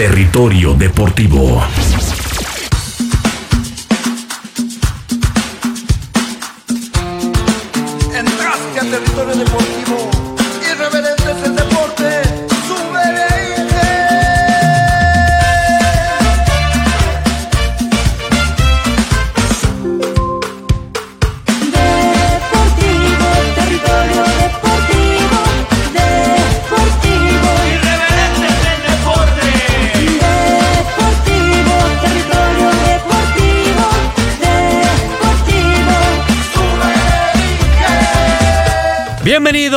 Territorio Deportivo. Entraste al territorio deportivo.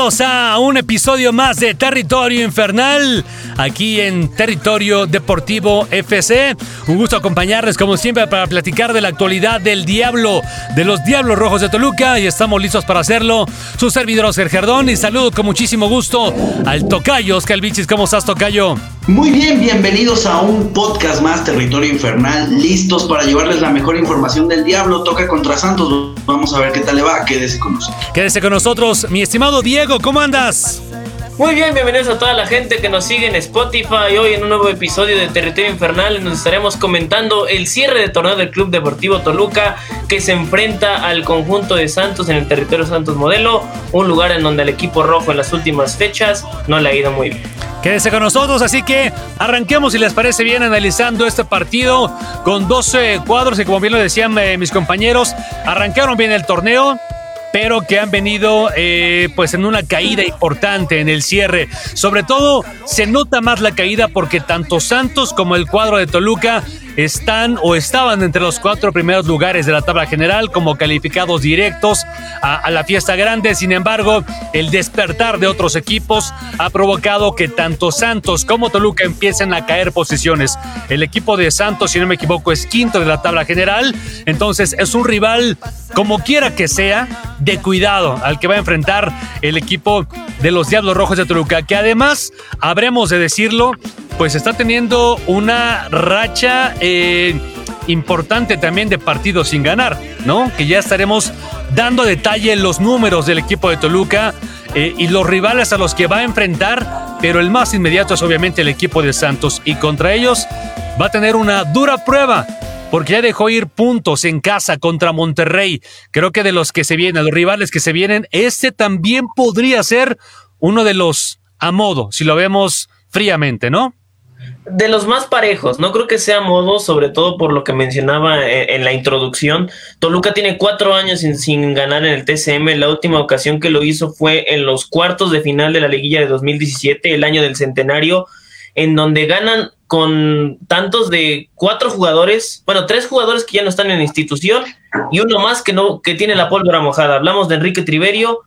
A un episodio más de Territorio Infernal, aquí en Territorio Deportivo FC. Un gusto acompañarles como siempre para platicar de la actualidad del Diablo, de los Diablos Rojos de Toluca y estamos listos para hacerlo. Su servidor Oscar Gerdón y saludo con muchísimo gusto al Tocayo Oscar Bichis. ¿Cómo estás, Tocayo? Muy bien, bienvenidos a un podcast más Territorio Infernal, listos para llevarles la mejor información del diablo. Toca contra Santos, vamos a ver qué tal le va, quédese con nosotros. Quédese con nosotros, mi estimado Diego, ¿cómo andas? Muy bien, bienvenidos a toda la gente que nos sigue en Spotify. Hoy en un nuevo episodio de Territorio Infernal donde estaremos comentando el cierre de torneo del Club Deportivo Toluca que se enfrenta al conjunto de Santos en el territorio Santos Modelo, un lugar en donde el equipo rojo en las últimas fechas no le ha ido muy bien. Quédese con nosotros, así que arranquemos si les parece bien analizando este partido con 12 cuadros y como bien lo decían eh, mis compañeros, arrancaron bien el torneo, pero que han venido eh, pues en una caída importante en el cierre. Sobre todo se nota más la caída porque tanto Santos como el cuadro de Toluca están o estaban entre los cuatro primeros lugares de la tabla general como calificados directos a, la fiesta grande. Sin embargo, el despertar de otros equipos ha provocado que tanto Santos como Toluca empiecen a caer posiciones. El equipo de Santos, si no me equivoco, es quinto de la tabla general. Entonces es un rival, como quiera que sea, de cuidado al que va a enfrentar el equipo de los Diablos Rojos de Toluca, que además, habremos de decirlo, pues está teniendo una racha eh, importante también de partidos sin ganar, ¿no? Que ya estaremos dando detalle los números del equipo de Toluca eh, y los rivales a los que va a enfrentar, pero el más inmediato es obviamente el equipo de Santos y contra ellos va a tener una dura prueba. Porque ya dejó ir puntos en casa contra Monterrey. Creo que de los que se vienen, los rivales que se vienen, este también podría ser uno de los a modo, si lo vemos fríamente, ¿no? De los más parejos, no creo que sea modo, sobre todo por lo que mencionaba en, en la introducción. Toluca tiene cuatro años sin, sin, ganar en el TCM. La última ocasión que lo hizo fue en los cuartos de final de la liguilla de 2017, el año del centenario, en donde ganan con tantos de cuatro jugadores, bueno, tres jugadores que ya no están en la institución y uno más que no que tiene la pólvora mojada. Hablamos de Enrique Triverio,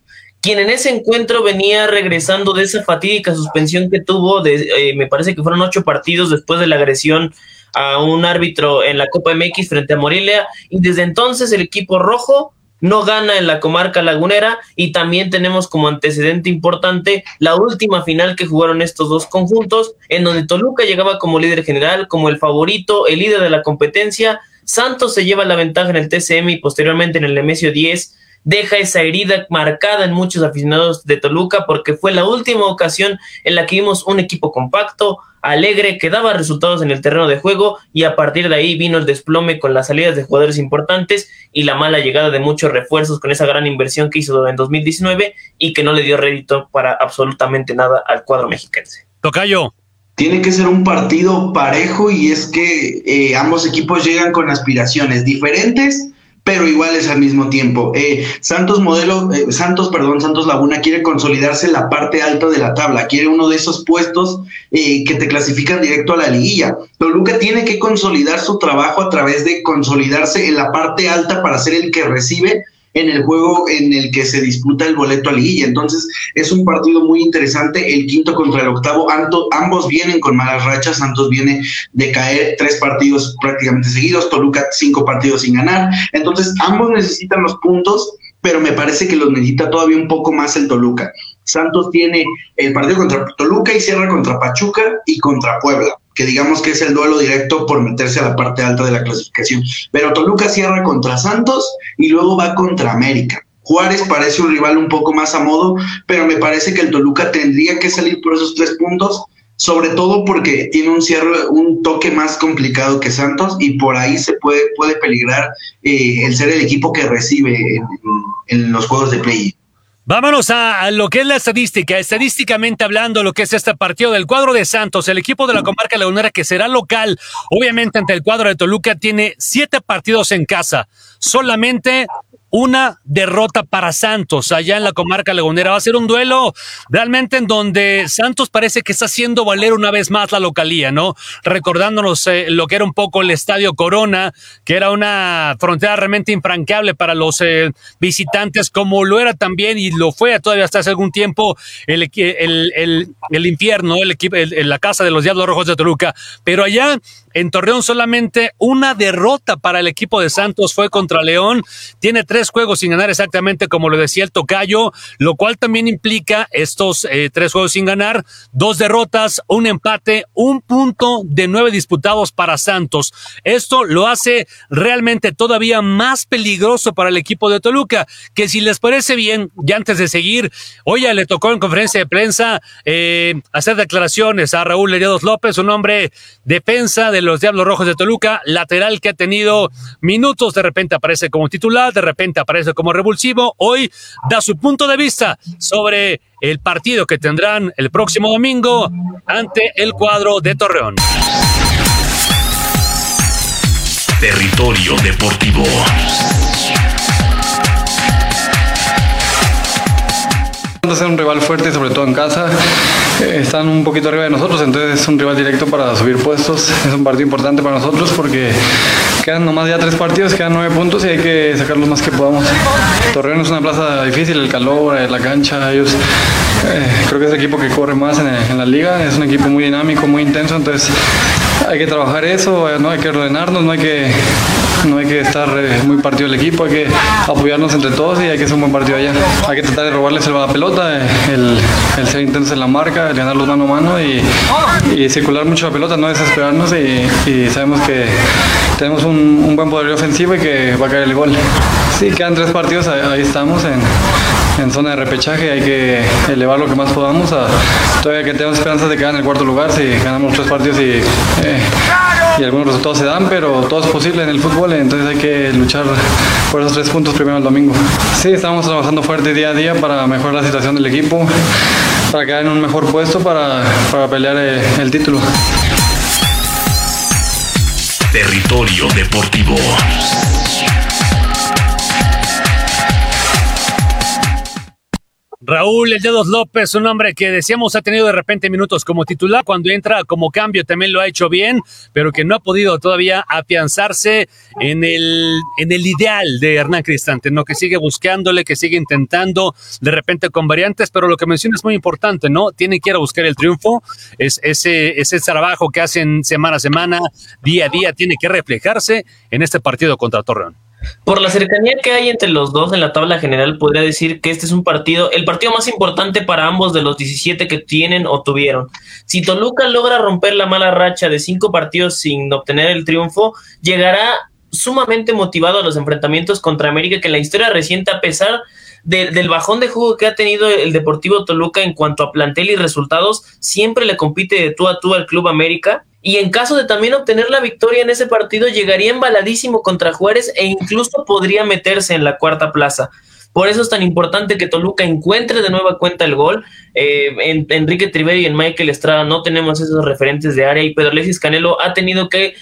quien en ese encuentro venía regresando de esa fatídica suspensión que tuvo, de, eh, me parece que fueron ocho partidos después de la agresión a un árbitro en la Copa MX frente a Morelia, y desde entonces el equipo rojo no gana en la comarca lagunera y también tenemos como antecedente importante la última final que jugaron estos dos conjuntos, en donde Toluca llegaba como líder general, como el favorito, el líder de la competencia, Santos se lleva la ventaja en el TCM y posteriormente en el Nemesio 10 deja esa herida marcada en muchos aficionados de Toluca porque fue la última ocasión en la que vimos un equipo compacto, alegre, que daba resultados en el terreno de juego y a partir de ahí vino el desplome con las salidas de jugadores importantes y la mala llegada de muchos refuerzos con esa gran inversión que hizo en 2019 y que no le dio rédito para absolutamente nada al cuadro mexiquense. Tocayo. Tiene que ser un partido parejo y es que eh, ambos equipos llegan con aspiraciones diferentes pero iguales al mismo tiempo. Eh, Santos modelo, eh, Santos, perdón, Santos Laguna quiere consolidarse en la parte alta de la tabla, quiere uno de esos puestos eh, que te clasifican directo a la liguilla. Toluca tiene que consolidar su trabajo a través de consolidarse en la parte alta para ser el que recibe en el juego en el que se disputa el boleto a liguilla. Entonces es un partido muy interesante, el quinto contra el octavo, Anto, ambos vienen con malas rachas, Santos viene de caer tres partidos prácticamente seguidos, Toluca cinco partidos sin ganar, entonces ambos necesitan los puntos, pero me parece que los necesita todavía un poco más el Toluca. Santos tiene el partido contra Toluca y cierra contra Pachuca y contra Puebla que digamos que es el duelo directo por meterse a la parte alta de la clasificación. Pero Toluca cierra contra Santos y luego va contra América. Juárez parece un rival un poco más a modo, pero me parece que el Toluca tendría que salir por esos tres puntos sobre todo porque tiene un cierre, un toque más complicado que Santos y por ahí se puede, puede peligrar eh, el ser el equipo que recibe en, en los juegos de play. Vámonos a, lo que es la estadística. Estadísticamente hablando, lo que es este partido del cuadro de Santos, el equipo de la comarca lagunera que será local, obviamente ante el cuadro de Toluca, tiene siete partidos en casa. Solamente una derrota para Santos allá en la comarca lagunera. Va a ser un duelo realmente en donde Santos parece que está haciendo valer una vez más la localía, ¿no? Recordándonos eh, lo que era un poco el Estadio Corona, que era una frontera realmente infranqueable para los eh, visitantes, como lo era también y lo fue todavía hasta hace algún tiempo el, el, el, el infierno, el equipo, la casa de los Diablos Rojos de Toluca. Pero allá en Torreón solamente una derrota para el equipo de Santos fue contra León. Tiene tres juegos sin ganar exactamente como lo decía el tocayo, lo cual también implica estos eh, tres juegos sin ganar, dos derrotas, un empate, un punto de nueve disputados para Santos. Esto lo hace realmente todavía más peligroso para el equipo de Toluca, que si les parece bien, ya antes de seguir, ya le tocó en conferencia de prensa eh, hacer declaraciones a Raúl Heridos López, un hombre defensa de los Diablos Rojos de Toluca, lateral que ha tenido minutos, de repente aparece como titular, de repente aparece como revulsivo, hoy da su punto de vista sobre el partido que tendrán el próximo domingo ante el cuadro de Torreón. Territorio Deportivo. Ser un rival fuerte, sobre todo en casa. Eh, están un poquito arriba de nosotros, entonces es un rival directo para subir puestos. Es un partido importante para nosotros porque quedan nomás ya tres partidos, quedan nueve puntos y hay que sacar los más que podamos. Torreón es una plaza difícil, el calor, eh, la cancha, ellos eh, creo que es el equipo que corre más en, en, la liga, es un equipo muy dinámico, muy intenso, entonces hay que trabajar eso, no hay que ordenarnos, no hay que no hay que estar eh, muy partido del equipo, hay que apoyarnos entre todos y hay que hacer un buen partido allá. Hay que tratar de robarles la pelota, eh, el, el ser intensos en la marca, el ganarlos mano a mano y, circular mucho la pelota, no desesperarnos y, sabemos que tenemos un, buen poder ofensivo y que va a caer el gol. Sí, quedan tres partidos, ahí, estamos en, zona de repechaje, hay que elevar lo que más podamos. Todavía que tenemos esperanzas de quedar en el cuarto lugar si ganamos tres partidos y, eh, y algunos resultados se dan, pero todo es posible en el fútbol, entonces hay que luchar por esos tres puntos primero el domingo. Sí, estamos trabajando fuerte día a día para mejorar la situación del equipo, para quedar en un mejor puesto para, para pelear el, el título. Territorio Deportivo. Raúl El Dedos López, un hombre que decíamos ha tenido de repente minutos como titular, cuando entra como cambio también lo ha hecho bien, pero que no ha podido todavía afianzarse en el, en el ideal de Hernán Cristante, ¿no? Que sigue buscándole, que sigue intentando de repente con variantes, pero lo que menciona es muy importante, ¿no? Tiene que ir a buscar el triunfo, es ese, ese trabajo que hacen semana a semana, día a día, tiene que reflejarse en este partido contra Torreón. Por la cercanía que hay entre los dos en la tabla general, podría decir que este es un partido, el partido más importante para ambos de los 17 que tienen o tuvieron. Si Toluca logra romper la mala racha de cinco partidos sin obtener el triunfo, llegará sumamente motivado a los enfrentamientos contra América, que en la historia reciente, a pesar de, del bajón de juego que ha tenido el Deportivo Toluca en cuanto a plantel y resultados, siempre le compite de tú a tú al Club América y en caso de también obtener la victoria en ese partido, llegaría embaladísimo contra Juárez e incluso podría meterse en la cuarta plaza. Por eso es tan importante que Toluca encuentre de nueva cuenta el gol. Eh, en, Enrique Triveri y en Michael Estrada no tenemos esos referentes de área y Pedro Alexis Canelo ha tenido que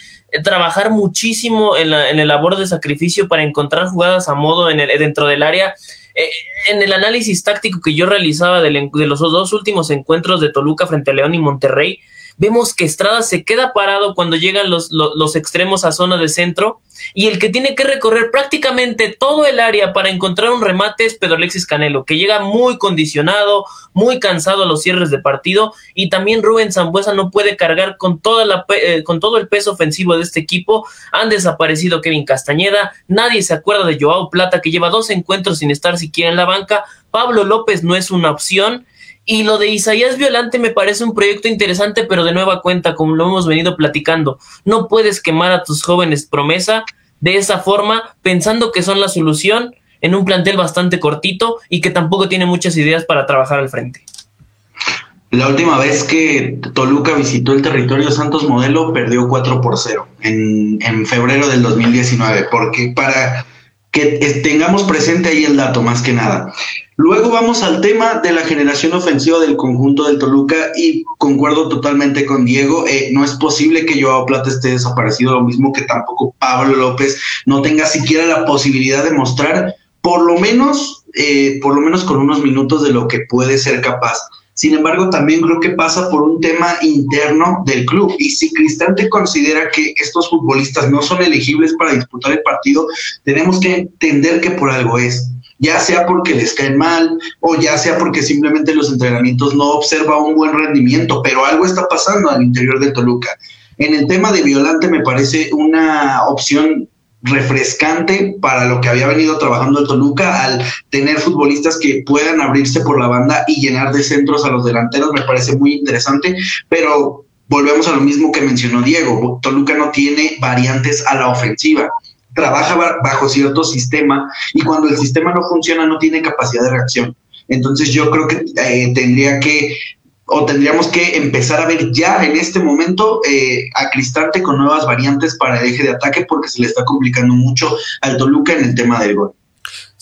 trabajar muchísimo en, la, en labor de sacrificio para encontrar jugadas a modo en el, dentro del área. Eh, en el análisis táctico que yo realizaba de, de los dos últimos encuentros de Toluca frente a León y Monterrey, Vemos que Estrada se queda parado cuando llegan los, los, extremos a zona de centro y el que tiene que recorrer prácticamente todo el área para encontrar un remate es Pedro Alexis Canelo, que llega muy condicionado, muy cansado a los cierres de partido y también Rubén Zambuesa no puede cargar con, toda la, eh, con todo el peso ofensivo de este equipo. Han desaparecido Kevin Castañeda, nadie se acuerda de Joao Plata, que lleva dos encuentros sin estar siquiera en la banca. Pablo López no es una opción y lo de Isaías Violante me parece un proyecto interesante, pero de nueva cuenta, como lo hemos venido platicando, no puedes quemar a tus jóvenes promesa de esa forma, pensando que son la solución en un plantel bastante cortito y que tampoco tiene muchas ideas para trabajar al frente. La última vez que Toluca visitó el territorio Santos Modelo perdió 4 por 0 en, en febrero del 2019, porque para que eh, tengamos presente ahí el dato más que nada. Luego vamos al tema de la generación ofensiva del conjunto del Toluca y concuerdo totalmente con Diego, eh, no es posible que Joao Plata esté desaparecido, lo mismo que tampoco Pablo López no tenga siquiera la posibilidad de mostrar por lo menos, eh, por lo menos con unos minutos de lo que puede ser capaz. Sin embargo, también creo que pasa por un tema interno del club. Y si Cristante considera que estos futbolistas no son elegibles para disputar el partido, tenemos que entender que por algo es. Ya sea porque les caen mal o ya sea porque simplemente los entrenamientos no observa un buen rendimiento, pero algo está pasando al interior de Toluca. En el tema de Violante me parece una opción refrescante para lo que había venido trabajando el Toluca al tener futbolistas que puedan abrirse por la banda y llenar de centros a los delanteros me parece muy interesante, pero volvemos a lo mismo que mencionó Diego, Toluca no tiene variantes a la ofensiva, trabaja bajo cierto sistema y cuando el sistema no funciona no tiene capacidad de reacción. Entonces yo creo que eh, tendría que o tendríamos que empezar a ver ya en este momento eh, a con nuevas variantes para el eje de ataque porque se le está complicando mucho al Toluca en el tema del gol.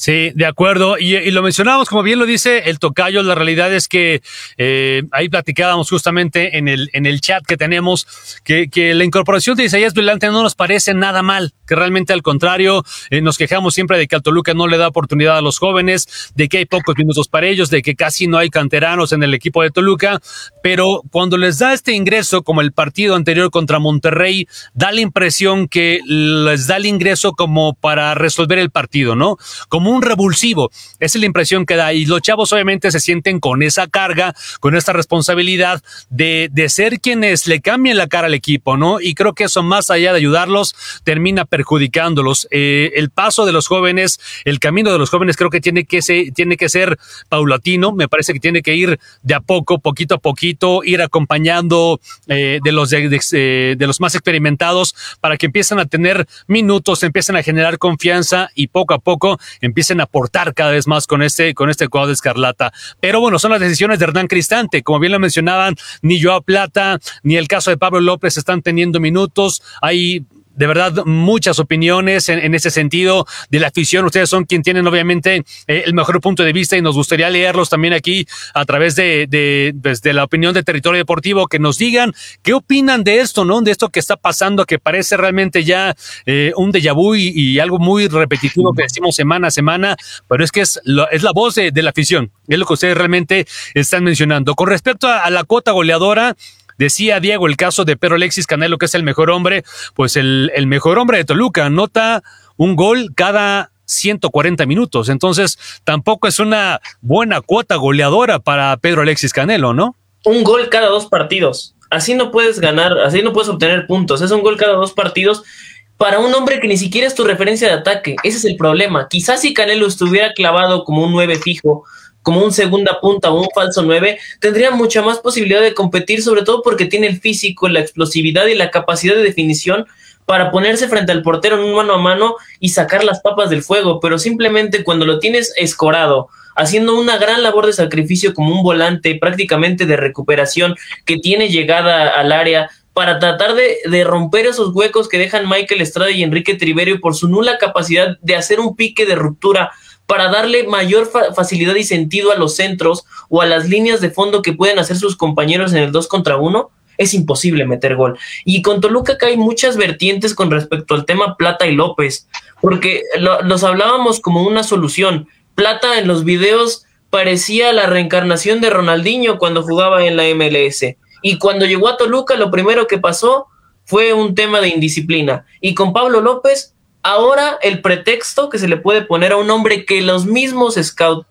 Sí, de acuerdo. Y, lo mencionábamos, como bien lo dice el tocayo, la realidad es que eh, ahí platicábamos justamente en el, en el chat que tenemos que, que la incorporación de Isaías Vilante no nos parece nada mal, que realmente al contrario, eh, nos quejamos siempre de que al Toluca no le da oportunidad a los jóvenes, de que hay pocos minutos para ellos, de que casi no hay canteranos en el equipo de Toluca, pero cuando les da este ingreso, como el partido anterior contra Monterrey, da la impresión que les da el ingreso como para resolver el partido, ¿no? Como un revulsivo. Esa es la impresión que da. Y los chavos obviamente se sienten con esa carga, con esta responsabilidad de, de ser quienes le cambien la cara al equipo, ¿no? Y creo que eso, más allá de ayudarlos, termina perjudicándolos. Eh, el paso de los jóvenes, el camino de los jóvenes, creo que tiene que, ser, tiene que ser paulatino. Me parece que tiene que ir de a poco, poquito a poquito, ir acompañando eh, de, los de, de, de los más experimentados para que empiecen a tener minutos, empiecen a generar confianza y poco a poco empiecen a aportar cada vez más con este, con este cuadro de Escarlata. Pero bueno, son las decisiones de Hernán Cristante. Como bien lo mencionaban, ni Joao Plata, ni el caso de Pablo López están teniendo minutos. Hay de verdad muchas opiniones en, ese sentido de la afición. Ustedes son quien tienen obviamente eh, el mejor punto de vista y nos gustaría leerlos también aquí a través de, de, pues, de, la opinión de Territorio Deportivo, que nos digan qué opinan de esto, ¿no? De esto que está pasando, que parece realmente ya eh, un déjà vu y, algo muy repetitivo que decimos semana a semana, pero es que es, lo, es la voz de, de, la afición, es lo que ustedes realmente están mencionando. Con respecto a, a la cuota goleadora, Decía Diego el caso de Pedro Alexis Canelo, que es el mejor hombre, pues el, mejor hombre de Toluca anota un gol cada 140 minutos. Entonces, tampoco es una buena cuota goleadora para Pedro Alexis Canelo, ¿no? Un gol cada dos partidos. Así no puedes ganar, así no puedes obtener puntos. Es un gol cada dos partidos para un hombre que ni siquiera es tu referencia de ataque. Ese es el problema. Quizás si Canelo estuviera clavado como un 9 fijo, como un segunda punta o un falso 9, tendría mucha más posibilidad de competir, sobre todo porque tiene el físico, la explosividad y la capacidad de definición para ponerse frente al portero en un mano a mano y sacar las papas del fuego, pero simplemente cuando lo tienes escorado, haciendo una gran labor de sacrificio como un volante prácticamente de recuperación que tiene llegada al área para tratar de, de romper esos huecos que dejan Michael Estrada y Enrique Triverio por su nula capacidad de hacer un pique de ruptura para darle mayor fa facilidad y sentido a los centros o a las líneas de fondo que pueden hacer sus compañeros en el 2 contra 1, es imposible meter gol. Y con Toluca acá hay muchas vertientes con respecto al tema Plata y López, porque lo, los hablábamos como una solución. Plata en los videos parecía la reencarnación de Ronaldinho cuando jugaba en la MLS. Y cuando llegó a Toluca, lo primero que pasó fue un tema de indisciplina. Y con Pablo López Ahora el pretexto que se le puede poner a un hombre que los mismos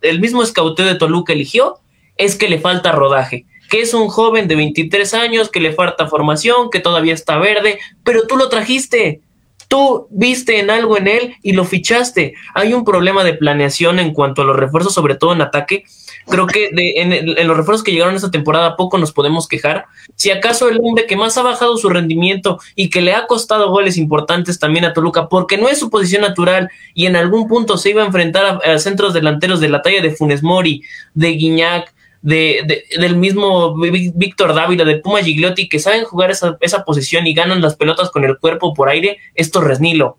el mismo scouteo de Toluca eligió es que le falta rodaje, que es un joven de 23 años, que le falta formación, que todavía está verde, pero tú lo trajiste, tú viste en algo en él y lo fichaste. Hay un problema de planeación en cuanto a los refuerzos, sobre todo en ataque, Creo que de, en, en, los refuerzos que llegaron esta temporada poco nos podemos quejar. Si acaso el hombre que más ha bajado su rendimiento y que le ha costado goles importantes también a Toluca, porque no es su posición natural y en algún punto se iba a enfrentar a, centros delanteros de la talla de Funes Mori, de Guiñac, de, de- del mismo Ví- Víctor Dávila, del Puma Gigliotti, que saben jugar esa, esa posición y ganan las pelotas con el cuerpo por aire, es Torres Nilo.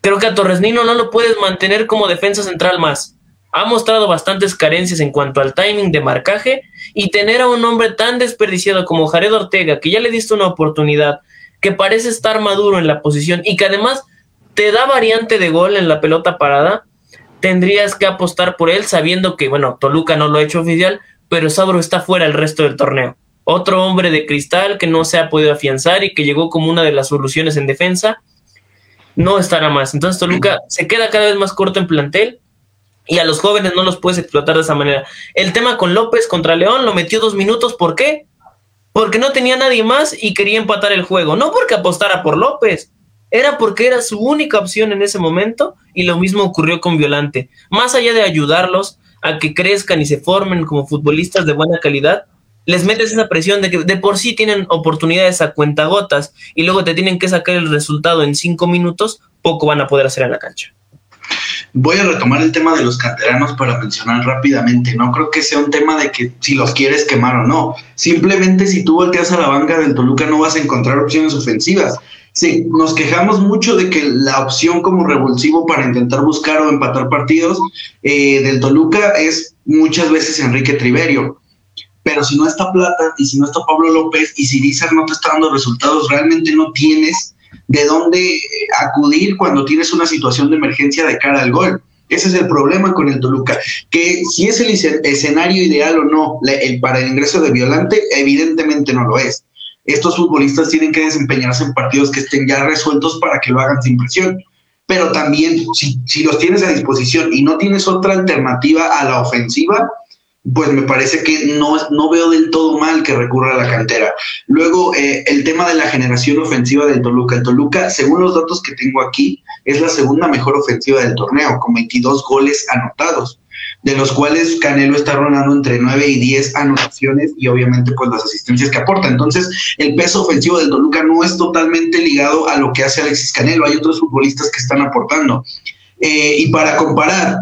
Creo que a Torres Nilo no lo puedes mantener como defensa central más. Ha mostrado bastantes carencias en cuanto al timing de marcaje y tener a un hombre tan desperdiciado como Jared Ortega, que ya le diste una oportunidad, que parece estar maduro en la posición y que además te da variante de gol en la pelota parada, tendrías que apostar por él sabiendo que, bueno, Toluca no lo ha hecho oficial, pero Sabro está fuera el resto del torneo. Otro hombre de cristal que no se ha podido afianzar y que llegó como una de las soluciones en defensa, no estará más. Entonces Toluca se queda cada vez más corto en plantel y a los jóvenes no los puedes explotar de esa manera. El tema con López contra León lo metió dos minutos, ¿por qué? Porque no tenía nadie más y quería empatar el juego, no porque apostara por López, era porque era su única opción en ese momento y lo mismo ocurrió con Violante. Más allá de ayudarlos a que crezcan y se formen como futbolistas de buena calidad, les metes esa presión de que de por sí tienen oportunidades a cuentagotas y luego te tienen que sacar el resultado en cinco minutos, poco van a poder hacer en la cancha. Voy a retomar el tema de los canteranos para mencionar rápidamente. No creo que sea un tema de que si los quieres quemar o no. Simplemente si tú volteas a la banca del Toluca no vas a encontrar opciones ofensivas. Sí, nos quejamos mucho de que la opción como revulsivo para intentar buscar o empatar partidos eh, del Toluca es muchas veces Enrique Triverio. Pero si no está Plata y si no está Pablo López y si Dizar no te está dando resultados, realmente no tienes de dónde eh, acudir cuando tienes una situación de emergencia de cara al gol. Ese es el problema con el Toluca, que si es el escen- escenario ideal o no el, para el ingreso de Violante, evidentemente no lo es. Estos futbolistas tienen que desempeñarse en partidos que estén ya resueltos para que lo hagan sin presión. Pero también, si, si los tienes a disposición y no tienes otra alternativa a la ofensiva, pues me parece que no, no veo del todo mal que recurra a la cantera. Luego, eh, el tema de la generación ofensiva del Toluca. El Toluca, según los datos que tengo aquí, es la segunda mejor ofensiva del torneo, con 22 goles anotados, de los cuales Canelo está rondando entre 9 y 10 anotaciones y obviamente pues las asistencias que aporta. Entonces, el peso ofensivo del Toluca no es totalmente ligado a lo que hace Alexis Canelo, hay otros futbolistas que están aportando. Eh, y para comparar,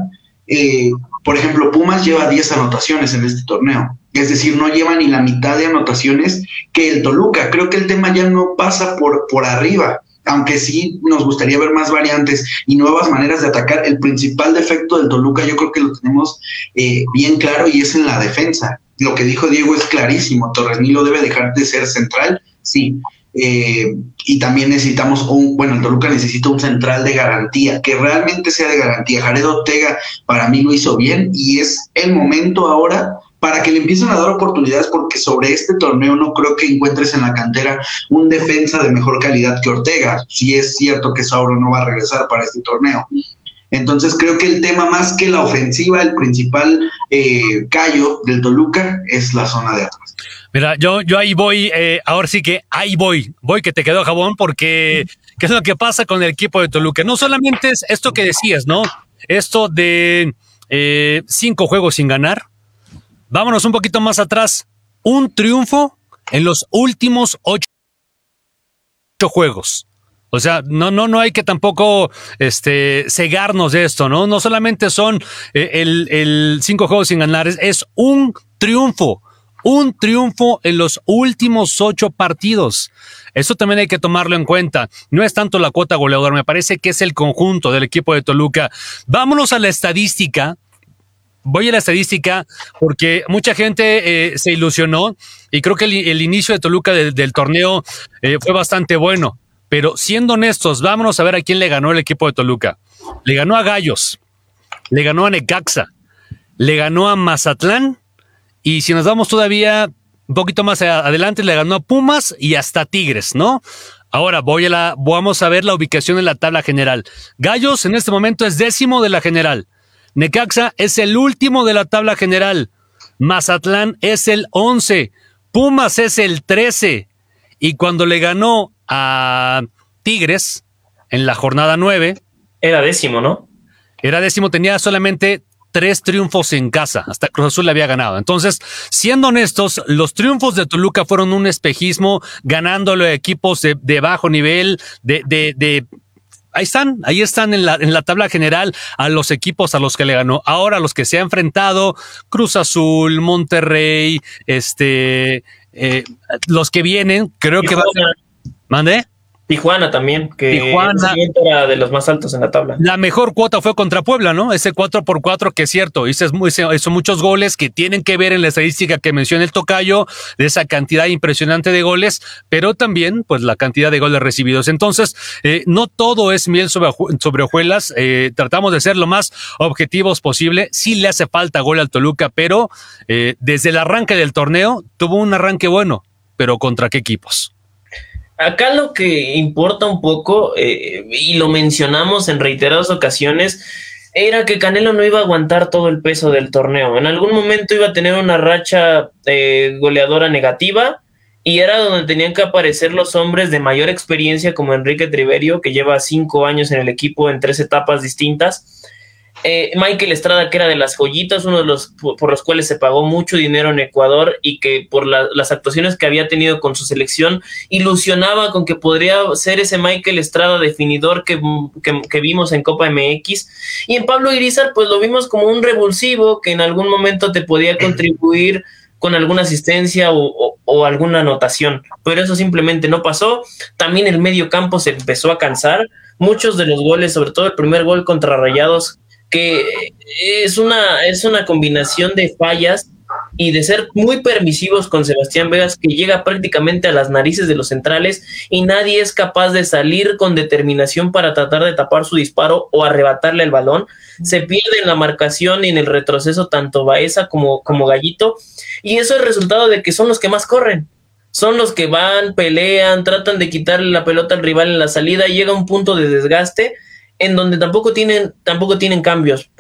eh, por ejemplo, Pumas lleva 10 anotaciones en este torneo. Es decir, no lleva ni la mitad de anotaciones que el Toluca. Creo que el tema ya no pasa por, por arriba, aunque sí nos gustaría ver más variantes y nuevas maneras de atacar. El principal defecto del Toluca yo creo que lo tenemos eh, bien claro y es en la defensa. Lo que dijo Diego es clarísimo. Torres Nilo debe dejar de ser central, sí. Eh, y también necesitamos un, bueno, el Toluca necesita un central de garantía, que realmente sea de garantía. Jared Ortega para mí lo hizo bien y es el momento ahora para que le empiecen a dar oportunidades porque sobre este torneo no creo que encuentres en la cantera un defensa de mejor calidad que Ortega. Si es cierto que Sauro no va a regresar para este torneo. Entonces creo que el tema más que la ofensiva, el principal eh, callo del Toluca es la zona de atrás. Mira, yo, yo ahí voy, eh, ahora sí que ahí voy, voy que te quedó jabón, porque ¿qué es lo que pasa con el equipo de Toluca? No solamente es esto que decías, ¿no? Esto de eh, cinco juegos sin ganar. Vámonos un poquito más atrás. Un triunfo en los últimos ocho juegos. O sea, no, no, no hay que tampoco este, cegarnos de esto, ¿no? No solamente son eh, el, el cinco juegos sin ganar, es, es un triunfo un triunfo en los últimos ocho partidos. Eso también hay que tomarlo en cuenta. No es tanto la cuota goleadora, me parece que es el conjunto del equipo de Toluca. Vámonos a la estadística. Voy a la estadística porque mucha gente eh, se ilusionó y creo que el, inicio de Toluca de, del torneo eh, fue bastante bueno. Pero siendo honestos, vámonos a ver a quién le ganó el equipo de Toluca. Le ganó a Gallos, le ganó a Necaxa, le ganó a Mazatlán y si nos vamos todavía un poquito más adelante, le ganó a Pumas y hasta Tigres, ¿no? Ahora voy a la, vamos a ver la ubicación en la tabla general. Gallos en este momento es décimo de la general. Necaxa es el último de la tabla general. Mazatlán es el 11. Pumas es el 13. Y cuando le ganó a Tigres en la jornada 9. Era décimo, ¿no? Era décimo, tenía solamente tres triunfos en casa, hasta Cruz Azul le había ganado. Entonces, siendo honestos, los triunfos de Toluca fueron un espejismo, ganándole a equipos de, de bajo nivel, de, de, de, ahí están, ahí están en la, en la tabla general a los equipos a los que le ganó. Ahora los que se ha enfrentado, Cruz Azul, Monterrey, este, eh, los que vienen, creo que va a ser. ¿Mande? Tijuana también, que Tijuana. era de los más altos en la tabla. La mejor cuota fue contra Puebla, ¿no? Ese 4 por 4 que es cierto, hizo, muchos goles que tienen que ver en la estadística que menciona el tocayo, de esa cantidad impresionante de goles, pero también pues la cantidad de goles recibidos. Entonces, eh, no todo es miel sobre, sobre hojuelas, eh, tratamos de ser lo más objetivos posible. Sí le hace falta gol al Toluca, pero eh, desde el arranque del torneo tuvo un arranque bueno, pero ¿contra qué equipos? Acá lo que importa un poco, eh, y lo mencionamos en reiteradas ocasiones, era que Canelo no iba a aguantar todo el peso del torneo. En algún momento iba a tener una racha eh, goleadora negativa y era donde tenían que aparecer los hombres de mayor experiencia como Enrique Triverio, que lleva cinco años en el equipo en tres etapas distintas. Eh, Michael Estrada, que era de las joyitas, uno de los por, los cuales se pagó mucho dinero en Ecuador y que por la- las actuaciones que había tenido con su selección ilusionaba con que podría ser ese Michael Estrada definidor que, que- que vimos en Copa MX. Y en Pablo Irizar, pues lo vimos como un revulsivo que en algún momento te podía contribuir con alguna asistencia o, o- o alguna anotación, pero eso simplemente no pasó. También el medio campo se empezó a cansar. Muchos de los goles, sobre todo el primer gol contra Rayados, que es una, es una combinación de fallas y de ser muy permisivos con Sebastián Vegas, que llega prácticamente a las narices de los centrales y nadie es capaz de salir con determinación para tratar de tapar su disparo o arrebatarle el balón. Se pierde en la marcación y en el retroceso tanto Baeza como, como Gallito, y eso es resultado de que son los que más corren. Son los que van, pelean, tratan de quitarle la pelota al rival en la salida y llega un punto de desgaste en donde tampoco tienen, tampoco tienen cambios,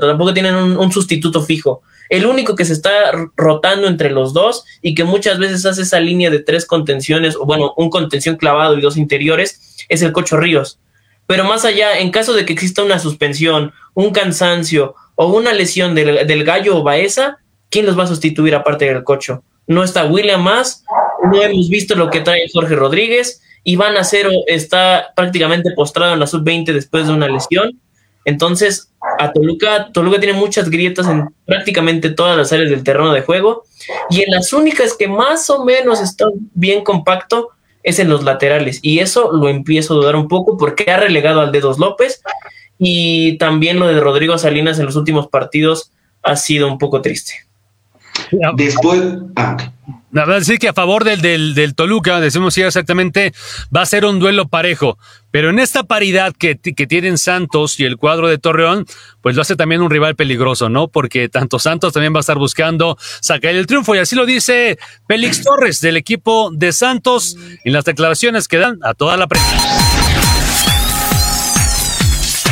tampoco tienen un, sustituto fijo. El único que se está rotando entre los dos y que muchas veces hace esa línea de tres contenciones, o bueno, un contención clavado y dos interiores, es el Cocho Ríos. Pero más allá, en caso de que exista una suspensión, un cansancio o una lesión del, del gallo o Baeza, ¿quién los va a sustituir aparte del Cocho? No está William más, no hemos visto lo que trae Jorge Rodríguez. Iván Acero está prácticamente postrado en la sub-20 después de una lesión. Entonces, a Toluca, Toluca tiene muchas grietas en prácticamente todas las áreas del terreno de juego. Y en las únicas que más o menos está bien compacto es en los laterales. Y eso lo empiezo a dudar un poco porque ha relegado al Dedos López. Y también lo de Rodrigo Salinas en los últimos partidos ha sido un poco triste. Después. ah. La verdad sí que a favor del, del, del Toluca, decimos sí, exactamente, va a ser un duelo parejo. Pero en esta paridad que, que tienen Santos y el cuadro de Torreón, pues lo hace también un rival peligroso, ¿no? Porque tanto Santos también va a estar buscando sacar el triunfo. Y así lo dice Félix Torres del equipo de Santos en las declaraciones que dan a toda la prensa.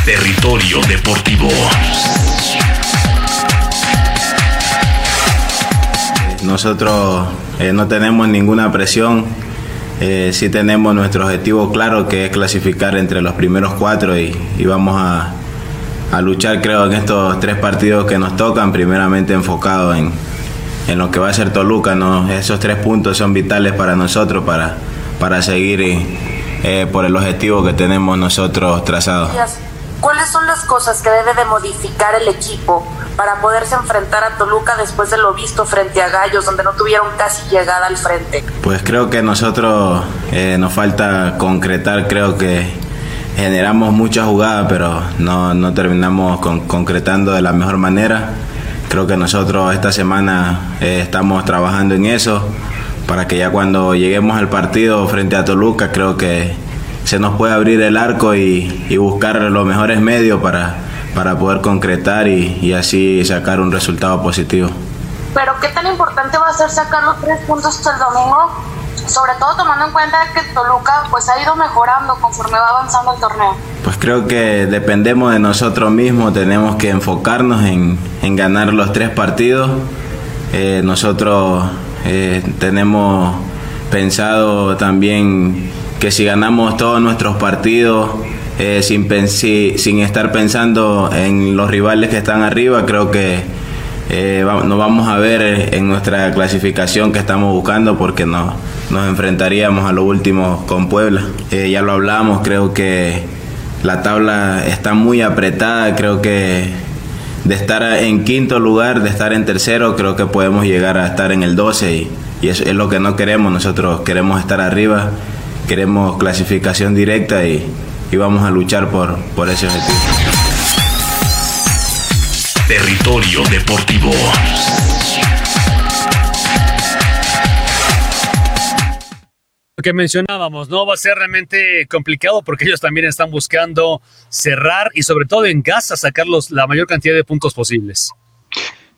Territorio Deportivo. Nosotros eh, no tenemos ninguna presión, eh, sí tenemos nuestro objetivo claro que es clasificar entre los primeros cuatro y, vamos a, luchar creo en estos tres partidos que nos tocan, primeramente enfocado en, en lo que va a ser Toluca, ¿no? esos tres puntos son vitales para nosotros para, para seguir eh, por el objetivo que tenemos nosotros trazado. ¿Cuáles son las cosas que debe de modificar el equipo para poderse enfrentar a Toluca después de lo visto frente a Gallos, donde no tuvieron casi llegada al frente? Pues creo que nosotros eh, nos falta concretar, creo que generamos muchas jugadas, pero no, no terminamos con- concretando de la mejor manera. Creo que nosotros esta semana eh, estamos trabajando en eso para que ya cuando lleguemos al partido frente a Toluca, creo que se nos puede abrir el arco y buscar los mejores medios para, para poder concretar y, y así sacar un resultado positivo. Pero ¿qué tan importante va a ser sacar los tres puntos el domingo? Sobre todo tomando en cuenta que Toluca pues ha ido mejorando conforme va avanzando el torneo. Pues creo que dependemos de nosotros mismos, tenemos que enfocarnos en, en ganar los tres partidos. Eh, nosotros eh, tenemos pensado también que si ganamos todos nuestros partidos eh, sin, si- sin estar pensando en los rivales que están arriba, creo que eh, nos vamos a ver en nuestra clasificación que estamos buscando porque no, nos enfrentaríamos a lo último con Puebla. Eh, ya lo hablamos, creo que la tabla está muy apretada, creo que de estar en quinto lugar, de estar en tercero, creo que podemos llegar a estar en el 12 y, y eso es lo que no queremos, nosotros queremos estar arriba, queremos clasificación directa y, y vamos a luchar por, por ese objetivo. Territorio Deportivo. Lo que mencionábamos, no va a ser realmente complicado porque ellos también están buscando cerrar y sobre todo en casa sacar los- la mayor cantidad de puntos posibles.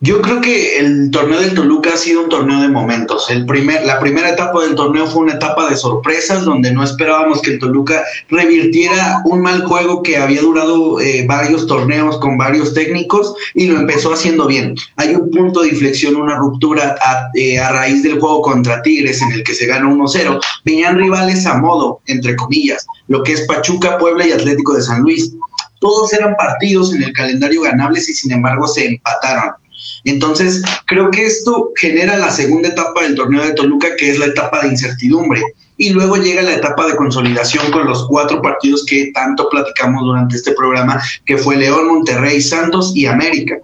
Yo creo que el torneo del Toluca ha sido un torneo de momentos. El primer, la primera etapa del torneo fue una etapa de sorpresas donde no esperábamos que el Toluca revirtiera un mal juego que había durado eh, varios torneos con varios técnicos y lo empezó haciendo bien. Hay un punto de inflexión, una ruptura a, eh, raíz del juego contra Tigres en el que se gana 1-0. Venían rivales a modo, entre comillas, lo que es Pachuca, Puebla y Atlético de San Luis. Todos eran partidos en el calendario ganables y sin embargo se empataron. Entonces, creo que esto genera la segunda etapa del torneo de Toluca, que es la etapa de incertidumbre. Y luego llega la etapa de consolidación con los cuatro partidos que tanto platicamos durante este programa, que fue León, Monterrey, Santos y América.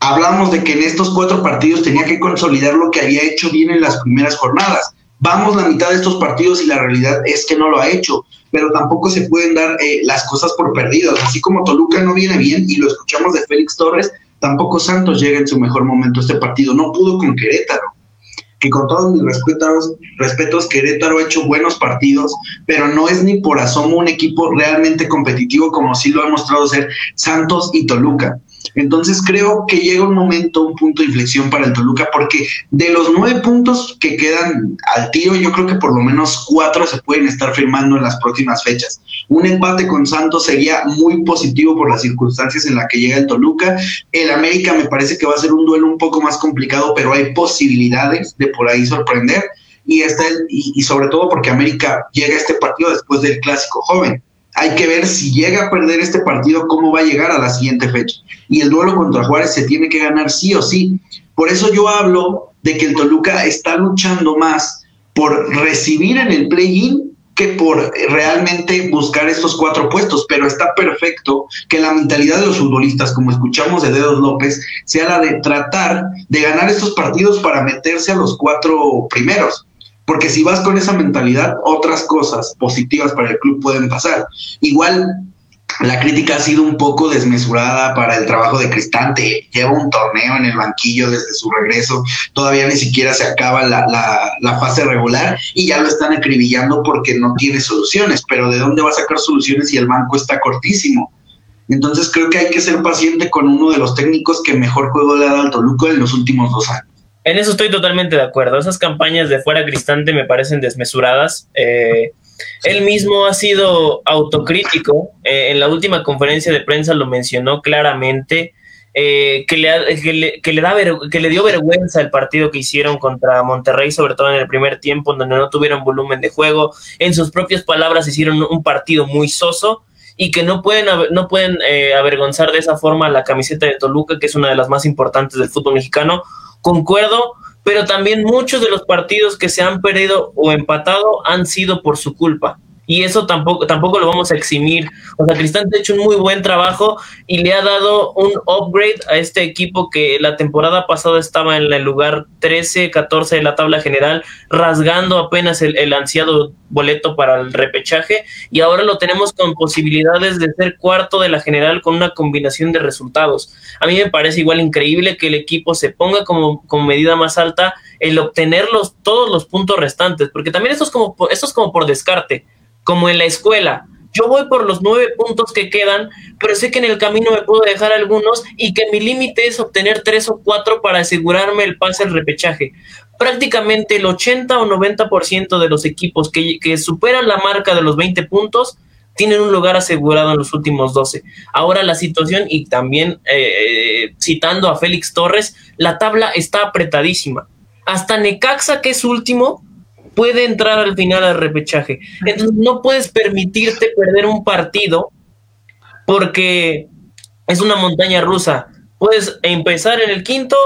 Hablamos de que en estos cuatro partidos tenía que consolidar lo que había hecho bien en las primeras jornadas. Vamos la mitad de estos partidos y la realidad es que no lo ha hecho, pero tampoco se pueden dar eh, las cosas por perdidas. Así como Toluca no viene bien y lo escuchamos de Félix Torres, tampoco Santos llega en su mejor momento a este partido. No pudo con Querétaro, que con todos mis respetos, respetos, Querétaro ha hecho buenos partidos, pero no es ni por asomo un equipo realmente competitivo como sí lo han mostrado ser Santos y Toluca. Entonces creo que llega un momento, un punto de inflexión para el Toluca, porque de los nueve puntos que quedan al tiro, yo creo que por lo menos cuatro se pueden estar firmando en las próximas fechas. Un empate con Santos sería muy positivo por las circunstancias en las que llega el Toluca. El América me parece que va a ser un duelo un poco más complicado, pero hay posibilidades de por ahí sorprender. Y, está el- y, y sobre todo porque América llega a este partido después del clásico joven. Hay que ver si llega a perder este partido, cómo va a llegar a la siguiente fecha. Y el duelo contra Juárez se tiene que ganar sí o sí. Por eso yo hablo de que el Toluca está luchando más por recibir en el play-in que por realmente buscar estos cuatro puestos, pero está perfecto que la mentalidad de los futbolistas, como escuchamos de Dedos López, sea la de tratar de ganar estos partidos para meterse a los cuatro primeros. Porque si vas con esa mentalidad, otras cosas positivas para el club pueden pasar. Igual la crítica ha sido un poco desmesurada para el trabajo de Cristante. Lleva un torneo en el banquillo desde su regreso. Todavía ni siquiera se acaba la, la, la fase regular y ya lo están acribillando porque no tiene soluciones. Pero ¿de dónde va a sacar soluciones si el banco está cortísimo? Entonces creo que hay que ser paciente con uno de los técnicos que mejor juego le ha dado al Toluca en los últimos dos años. En eso estoy totalmente de acuerdo. Esas campañas de fuera Cristante me parecen desmesuradas. Eh, él mismo ha sido autocrítico. Eh, en la última conferencia de prensa lo mencionó claramente. eh, que, le, que, le, que le da que le dio vergüenza el partido que hicieron contra Monterrey, sobre todo en el primer tiempo, donde no tuvieron volumen de juego. En sus propias palabras, hicieron un partido muy soso y que no pueden, no pueden eh, avergonzar de esa forma la camiseta de Toluca, que es una de las más importantes del fútbol mexicano. Concuerdo, pero también muchos de los partidos que se han perdido o empatado han sido por su culpa. Y eso tampoco, tampoco lo vamos a eximir. O sea, Cristante ha hecho un muy buen trabajo y le ha dado un upgrade a este equipo que la temporada pasada estaba en el lugar 13, 14 de la tabla general, rasgando apenas el, ansiado boleto para el repechaje. Y ahora lo tenemos con posibilidades de ser cuarto de la general con una combinación de resultados. A mí me parece igual increíble que el equipo se ponga como, como medida más alta el obtener los, todos los puntos restantes, porque también esto es, como, esto es como por descarte, como en la escuela. Yo voy por los nueve puntos que quedan, pero sé que en el camino me puedo dejar algunos y que mi límite es obtener tres o cuatro para asegurarme el pase al repechaje. Prácticamente el 80 o 90% de los equipos que, superan la marca de los 20 puntos tienen un lugar asegurado en los últimos 12. Ahora la situación, y también eh, citando a Félix Torres, la tabla está apretadísima. Hasta Necaxa, que es último, puede entrar al final al repechaje. Entonces no puedes permitirte perder un partido porque es una montaña rusa. Puedes empezar en el quinto,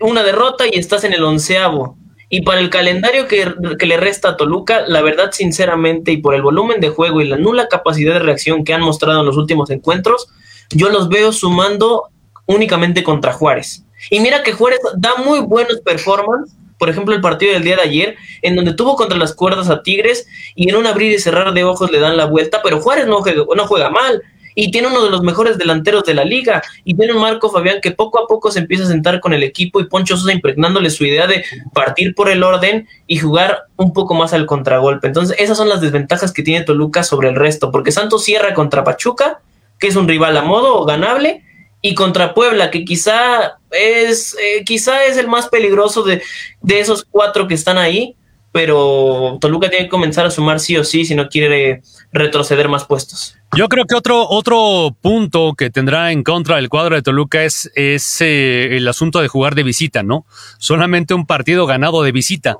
una derrota y estás en el onceavo. Y para el calendario que, le resta a Toluca, la verdad, sinceramente, y por el volumen de juego y la nula capacidad de reacción que han mostrado en los últimos encuentros, yo los veo sumando únicamente contra Juárez. Y mira que Juárez da muy buenos performances, por ejemplo, el partido del día de ayer, en donde tuvo contra las cuerdas a Tigres y en un abrir y cerrar de ojos le dan la vuelta, pero Juárez no juega, no juega mal y tiene uno de los mejores delanteros de la liga y tiene un Marco Fabián que poco a poco se empieza a sentar con el equipo y Poncho Sosa impregnándole su idea de partir por el orden y jugar un poco más al contragolpe. Entonces esas son las desventajas que tiene Toluca sobre el resto, porque Santos cierra contra Pachuca, que es un rival a modo o ganable, y contra Puebla, que quizá es, eh, quizá es el más peligroso de, de esos cuatro que están ahí, pero Toluca tiene que comenzar a sumar sí o sí si no quiere retroceder más puestos. Yo creo que otro, otro punto que tendrá en contra el cuadro de Toluca es, es eh, el asunto de jugar de visita, ¿no? Solamente un partido ganado de visita.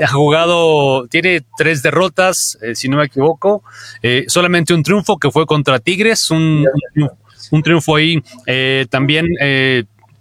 Ha jugado, tiene tres derrotas, eh, si no me equivoco, eh, solamente un triunfo que fue contra Tigres, un, un, un triunfo ahí también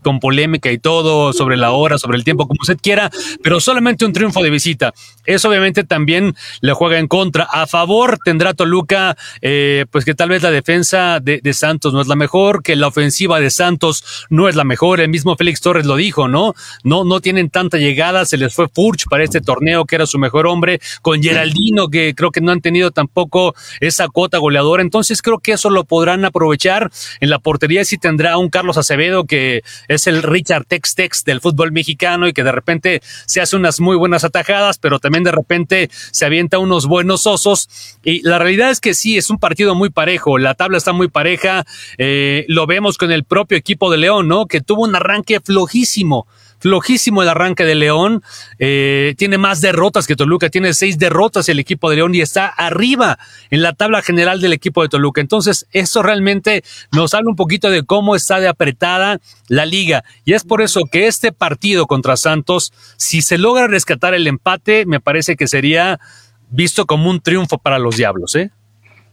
con polémica y todo, sobre la hora, sobre el tiempo, como usted quiera, pero solamente un triunfo de visita. Eso obviamente también le juega en contra. A favor tendrá Toluca, eh, pues que tal vez la defensa de, Santos no es la mejor, que la ofensiva de Santos no es la mejor. El mismo Félix Torres lo dijo, ¿no? No, no tienen tanta llegada, se les fue Furch para este torneo, que era su mejor hombre, con Geraldino, que creo que no han tenido tampoco esa cuota goleadora. Entonces creo que eso lo podrán aprovechar. En la portería sí tendrá un Carlos Acevedo que es el Richard Tex Tex del fútbol mexicano y que de repente se hace unas muy buenas atajadas, pero también de repente se avienta unos buenos osos. Y la realidad es que sí, es un partido muy parejo, la tabla está muy pareja, eh, lo vemos con el propio equipo de León, ¿no? Que tuvo un arranque flojísimo flojísimo el arranque de León. Eh, tiene más derrotas que Toluca, tiene seis derrotas el equipo de León y está arriba en la tabla general del equipo de Toluca. Entonces, eso realmente nos habla un poquito de cómo está de apretada la liga. Y es por eso que este partido contra Santos, si se logra rescatar el empate, me parece que sería visto como un triunfo para los Diablos, ¿eh?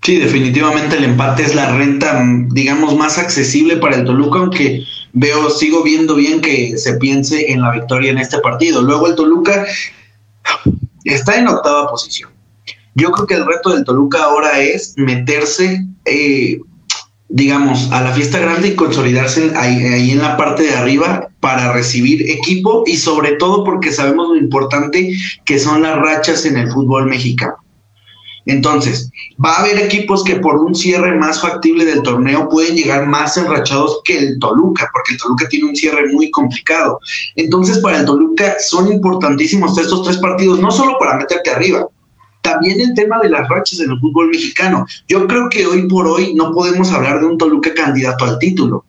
Sí, definitivamente el empate es la renta, digamos, más accesible para el Toluca, aunque veo, sigo viendo bien que se piense en la victoria en este partido. Luego el Toluca está en octava posición. Yo creo que el reto del Toluca ahora es meterse, eh, digamos, a la fiesta grande y consolidarse ahí, ahí, en la parte de arriba para recibir equipo y sobre todo porque sabemos lo importante que son las rachas en el fútbol mexicano. Entonces, va a haber equipos que por un cierre más factible del torneo pueden llegar más enrachados que el Toluca, porque el Toluca tiene un cierre muy complicado. Entonces, para el Toluca son importantísimos estos tres partidos, no solo para meterte arriba, también el tema de las rachas en el fútbol mexicano. Yo creo que hoy por hoy no podemos hablar de un Toluca candidato al título.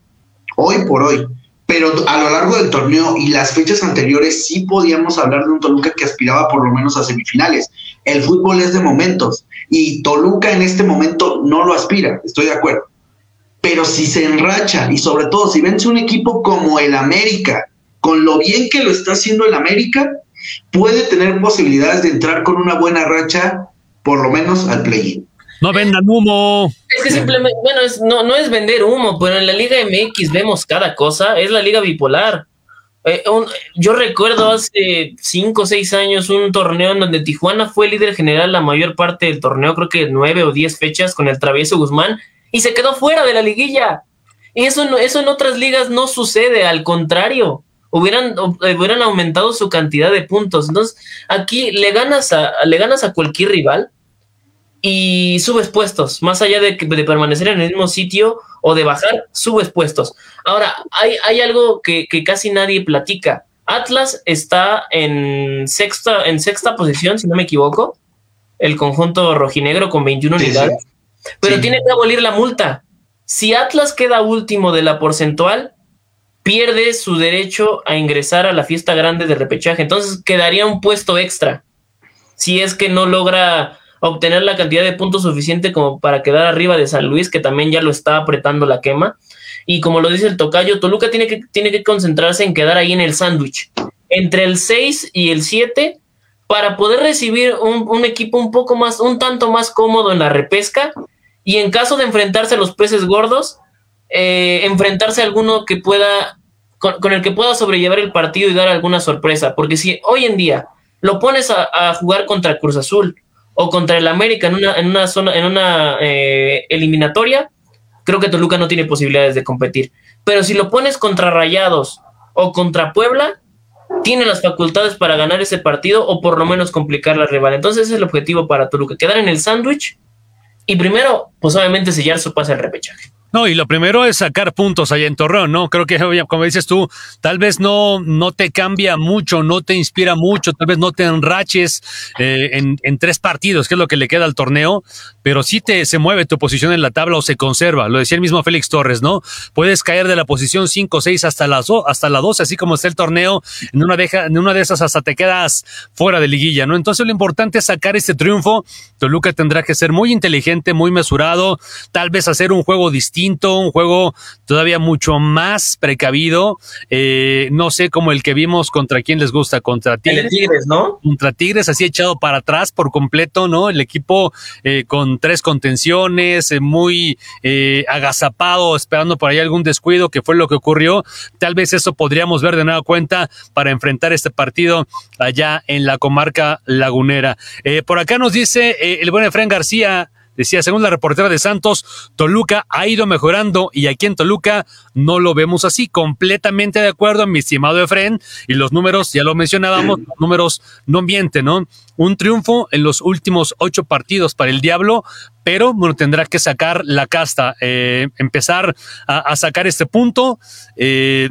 Hoy por hoy pero a lo largo del torneo y las fechas anteriores sí podíamos hablar de un Toluca que aspiraba por lo menos a semifinales. El fútbol es de momentos y Toluca en este momento no lo aspira, estoy de acuerdo. Pero si se enracha y sobre todo si vence un equipo como el América, con lo bien que lo está haciendo el América, puede tener posibilidades de entrar con una buena racha, por lo menos al play-in. No vendan humo. Es que simplemente, bueno, es, no, no es vender humo, pero en la Liga MX vemos cada cosa, es la Liga Bipolar. Eh, yo recuerdo hace cinco o seis años un torneo en donde Tijuana fue líder general la mayor parte del torneo, creo que nueve o diez fechas con el Travieso Guzmán, y se quedó fuera de la liguilla. Y eso, eso en otras ligas no sucede, al contrario, hubieran, hubieran aumentado su cantidad de puntos. Entonces, aquí le ganas a, le ganas a cualquier rival y subes puestos, más allá de, de, permanecer en el mismo sitio o de bajar, subes puestos. Ahora, hay, hay algo que, que, casi nadie platica. Atlas está en sexta, en sexta posición, si no me equivoco, el conjunto rojinegro con 21 sí, unidades, sí. pero sí. tiene que abolir la multa. Si Atlas queda último de la porcentual, pierde su derecho a ingresar a la fiesta grande de repechaje. Entonces quedaría un puesto extra. Si es que no logra obtener la cantidad de puntos suficiente como para quedar arriba de San Luis, que también ya lo está apretando la quema. Y como lo dice el tocayo, Toluca tiene que, tiene que concentrarse en quedar ahí en el sándwich, entre el 6 y el 7, para poder recibir un, un, equipo un poco más, un tanto más cómodo en la repesca. Y en caso de enfrentarse a los peces gordos, eh, enfrentarse a alguno que pueda, con, el que pueda sobrellevar el partido y dar alguna sorpresa. Porque si hoy en día lo pones a, a jugar contra Cruz Azul o contra el América en una, en una zona, en una eh, eliminatoria, creo que Toluca no tiene posibilidades de competir. Pero si lo pones contra Rayados o contra Puebla, tiene las facultades para ganar ese partido o por lo menos complicar la rival. Entonces ese es el objetivo para Toluca, quedar en el sándwich y primero, pues obviamente sellar su pase al repechaje. No, y lo primero es sacar puntos allá en Torreón, ¿no? Creo que, como dices tú, tal vez no, no te cambia mucho, no te inspira mucho, tal vez no te enraches eh, en, en, tres partidos, que es lo que le queda al torneo, pero sí te, se mueve tu posición en la tabla o se conserva. Lo decía el mismo Félix Torres, ¿no? Puedes caer de la posición 5 o 6 hasta, las, hasta la 12, así como está el torneo, en una, deja, en una de esas hasta te quedas fuera de liguilla, ¿no? Entonces lo importante es sacar este triunfo. Toluca tendrá que ser muy inteligente, muy mesurado, tal vez hacer un juego distinto un juego todavía mucho más precavido, eh, no sé, como el que vimos contra quién les gusta, contra Tigres. Tigres, ¿no? Contra Tigres, así echado para atrás por completo, ¿no? El equipo eh, con tres contenciones, eh, muy eh, agazapado, esperando por ahí algún descuido, que fue lo que ocurrió. Tal vez eso podríamos ver de nueva cuenta para enfrentar este partido allá en la comarca lagunera. Eh, por acá nos dice el buen Efraín García, Decía, según la reportera de Santos, Toluca ha ido mejorando y aquí en Toluca no lo vemos así. Completamente de acuerdo, mi estimado Efren. Y los números, ya lo mencionábamos, los números no mienten, ¿no? Un triunfo en los últimos ocho partidos para el Diablo, pero bueno, tendrá que sacar la casta, eh, empezar a, sacar este punto. Eh,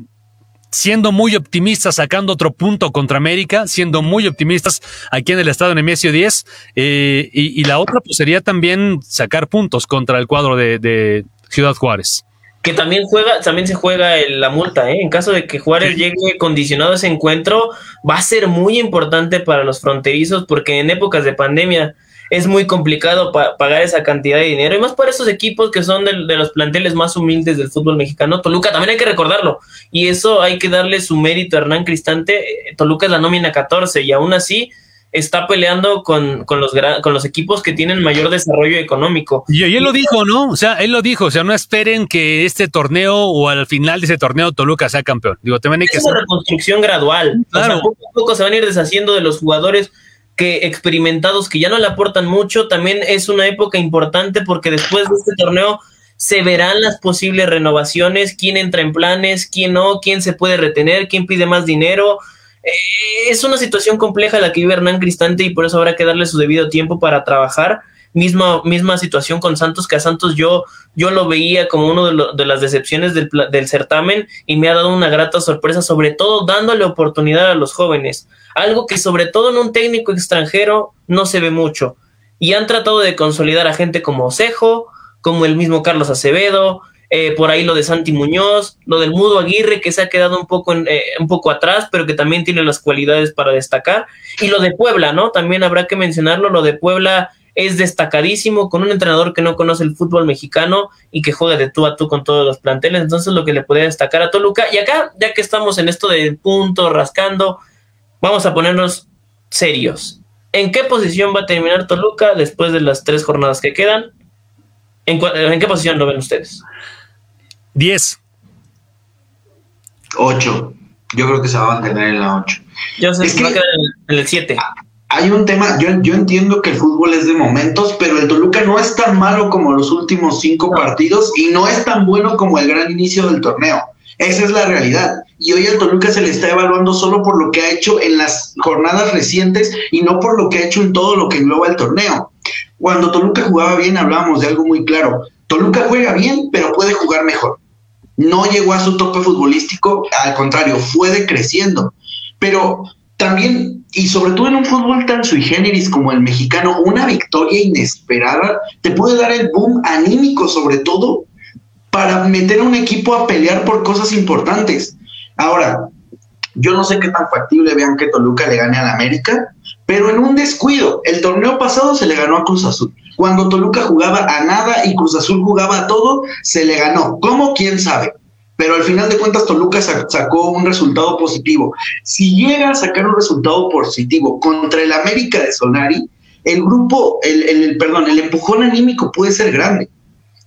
siendo muy optimistas, sacando otro punto contra América, siendo muy optimistas aquí en el estado en Nemesio 10. Eh, y, y, la otra pues sería también sacar puntos contra el cuadro de, de Ciudad Juárez. Que también juega, también se juega el, la multa, ¿eh? En caso de que Juárez sí. llegue condicionado a ese encuentro, va a ser muy importante para los fronterizos, porque en épocas de pandemia es muy complicado pa pagar esa cantidad de dinero. Y más para esos equipos que son de, de, los planteles más humildes del fútbol mexicano. Toluca también hay que recordarlo. Y eso hay que darle su mérito a Hernán Cristante. Toluca es la nómina 14 y aún así está peleando con, con, los, con los equipos que tienen mayor desarrollo económico. Y, y él lo dijo, ¿no? O sea, él lo dijo, o sea, no esperen que este torneo o al final de ese torneo Toluca sea campeón. Digo, también hay es que una reconstrucción gradual. Claro. O sea, poco a poco se van a ir deshaciendo de los jugadores que experimentados que ya no le aportan mucho. También es una época importante porque después de este torneo se verán las posibles renovaciones, quién entra en planes, quién no, quién se puede retener, quién pide más dinero. Eh, es una situación compleja la que vive Hernán Cristante y por eso habrá que darle su debido tiempo para trabajar. Misma, misma situación con Santos, que a Santos yo, yo lo veía como uno de, de las decepciones del, del, certamen y me ha dado una grata sorpresa, sobre todo dándole oportunidad a los jóvenes. Algo que sobre todo en un técnico extranjero no se ve mucho. Y han tratado de consolidar a gente como Osejo, como el mismo Carlos Acevedo, eh, por ahí lo de Santi Muñoz, lo del Mudo Aguirre que se ha quedado un poco, en, eh, un poco atrás, pero que también tiene las cualidades para destacar, y lo de Puebla, ¿no? También habrá que mencionarlo, lo de Puebla es destacadísimo con un entrenador que no conoce el fútbol mexicano y que juega de tú a tú con todos los planteles, entonces lo que le podría destacar a Toluca, y acá, ya que estamos en esto de punto, rascando, vamos a ponernos serios. ¿En qué posición va a terminar Toluca después de las tres jornadas que quedan? ¿En, ¿En, qué posición lo ven ustedes? 10. 8. Yo creo que se va a mantener en la 8. Yo sé es que va a quedar en el 7. Hay un tema, yo, yo, entiendo que el fútbol es de momentos, pero el Toluca no es tan malo como los últimos cinco partidos y no es tan bueno como el gran inicio del torneo. Esa es la realidad. Y hoy al Toluca se le está evaluando solo por lo que ha hecho en las jornadas recientes y no por lo que ha hecho en todo lo que engloba el torneo. Cuando Toluca jugaba bien, hablábamos de algo muy claro. Toluca juega bien, pero puede jugar mejor. No llegó a su tope futbolístico, al contrario, fue decreciendo. Pero también, y sobre todo en un fútbol tan sui generis como el mexicano, una victoria inesperada te puede dar el boom anímico, sobre todo, para meter a un equipo a pelear por cosas importantes. Ahora, yo no sé qué tan factible vean que Toluca le gane al América, pero en un descuido, el torneo pasado se le ganó a Cruz Azul. Cuando Toluca jugaba a nada y Cruz Azul jugaba a todo, se le ganó. ¿Cómo? ¿Quién sabe? Pero al final de cuentas Toluca sacó un resultado positivo. Si llega a sacar un resultado positivo contra el América de Solari, el grupo, el, el perdón, el empujón anímico puede ser grande.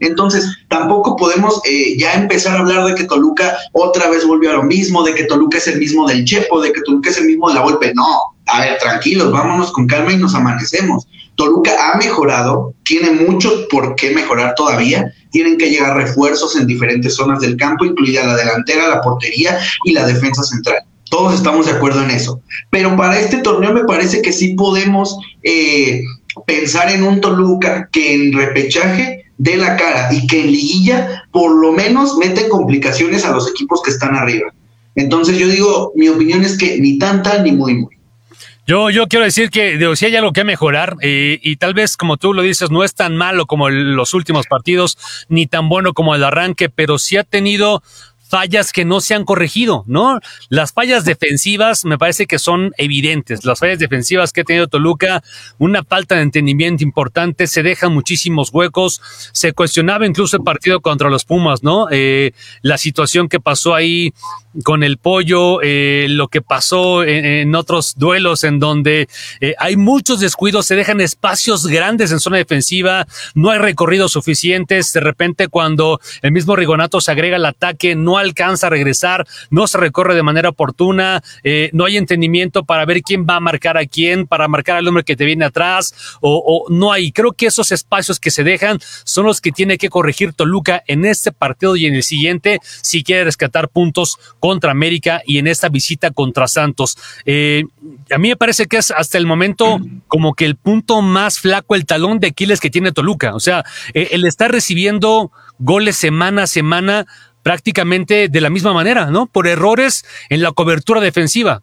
Entonces, tampoco podemos eh, ya empezar a hablar de que Toluca otra vez volvió a lo mismo, de que Toluca es el mismo del Chepo, de que Toluca es el mismo de la Volpe. No, a ver, tranquilos, vámonos con calma y nos amanecemos. Toluca ha mejorado, tiene mucho por qué mejorar todavía. Tienen que llegar refuerzos en diferentes zonas del campo, incluida la delantera, la portería y la defensa central. Todos estamos de acuerdo en eso. Pero para este torneo me parece que sí podemos eh, pensar en un Toluca que en repechaje dé la cara y que en liguilla por lo menos mete complicaciones a los equipos que están arriba. Entonces yo digo, mi opinión es que ni tanta ni muy muy. Yo, yo quiero decir que digo, sí hay algo que mejorar eh, y tal vez, como tú lo dices, no es tan malo como el- los últimos partidos, ni tan bueno como el arranque, pero sí ha tenido fallas que no se han corregido, ¿no? Las fallas defensivas me parece que son evidentes. Las fallas defensivas que ha tenido Toluca, una falta de entendimiento importante, se dejan muchísimos huecos. Se cuestionaba incluso el partido contra los Pumas, ¿no? Eh, la situación que pasó ahí con el pollo, eh, lo que pasó en, otros duelos en donde eh, hay muchos descuidos, se dejan espacios grandes en zona defensiva, no hay recorridos suficientes, de repente cuando el mismo Rigonato se agrega al ataque, no alcanza a regresar, no se recorre de manera oportuna, eh, no hay entendimiento para ver quién va a marcar a quién, para marcar al hombre que te viene atrás, o, no hay. Creo que esos espacios que se dejan son los que tiene que corregir Toluca en este partido y en el siguiente si quiere rescatar puntos contra América y en esta visita contra Santos. Eh, a mí me parece que es hasta el momento como que el punto más flaco, el talón de Aquiles que tiene Toluca. O sea, eh, él está recibiendo goles semana a semana prácticamente de la misma manera, ¿no? Por errores en la cobertura defensiva.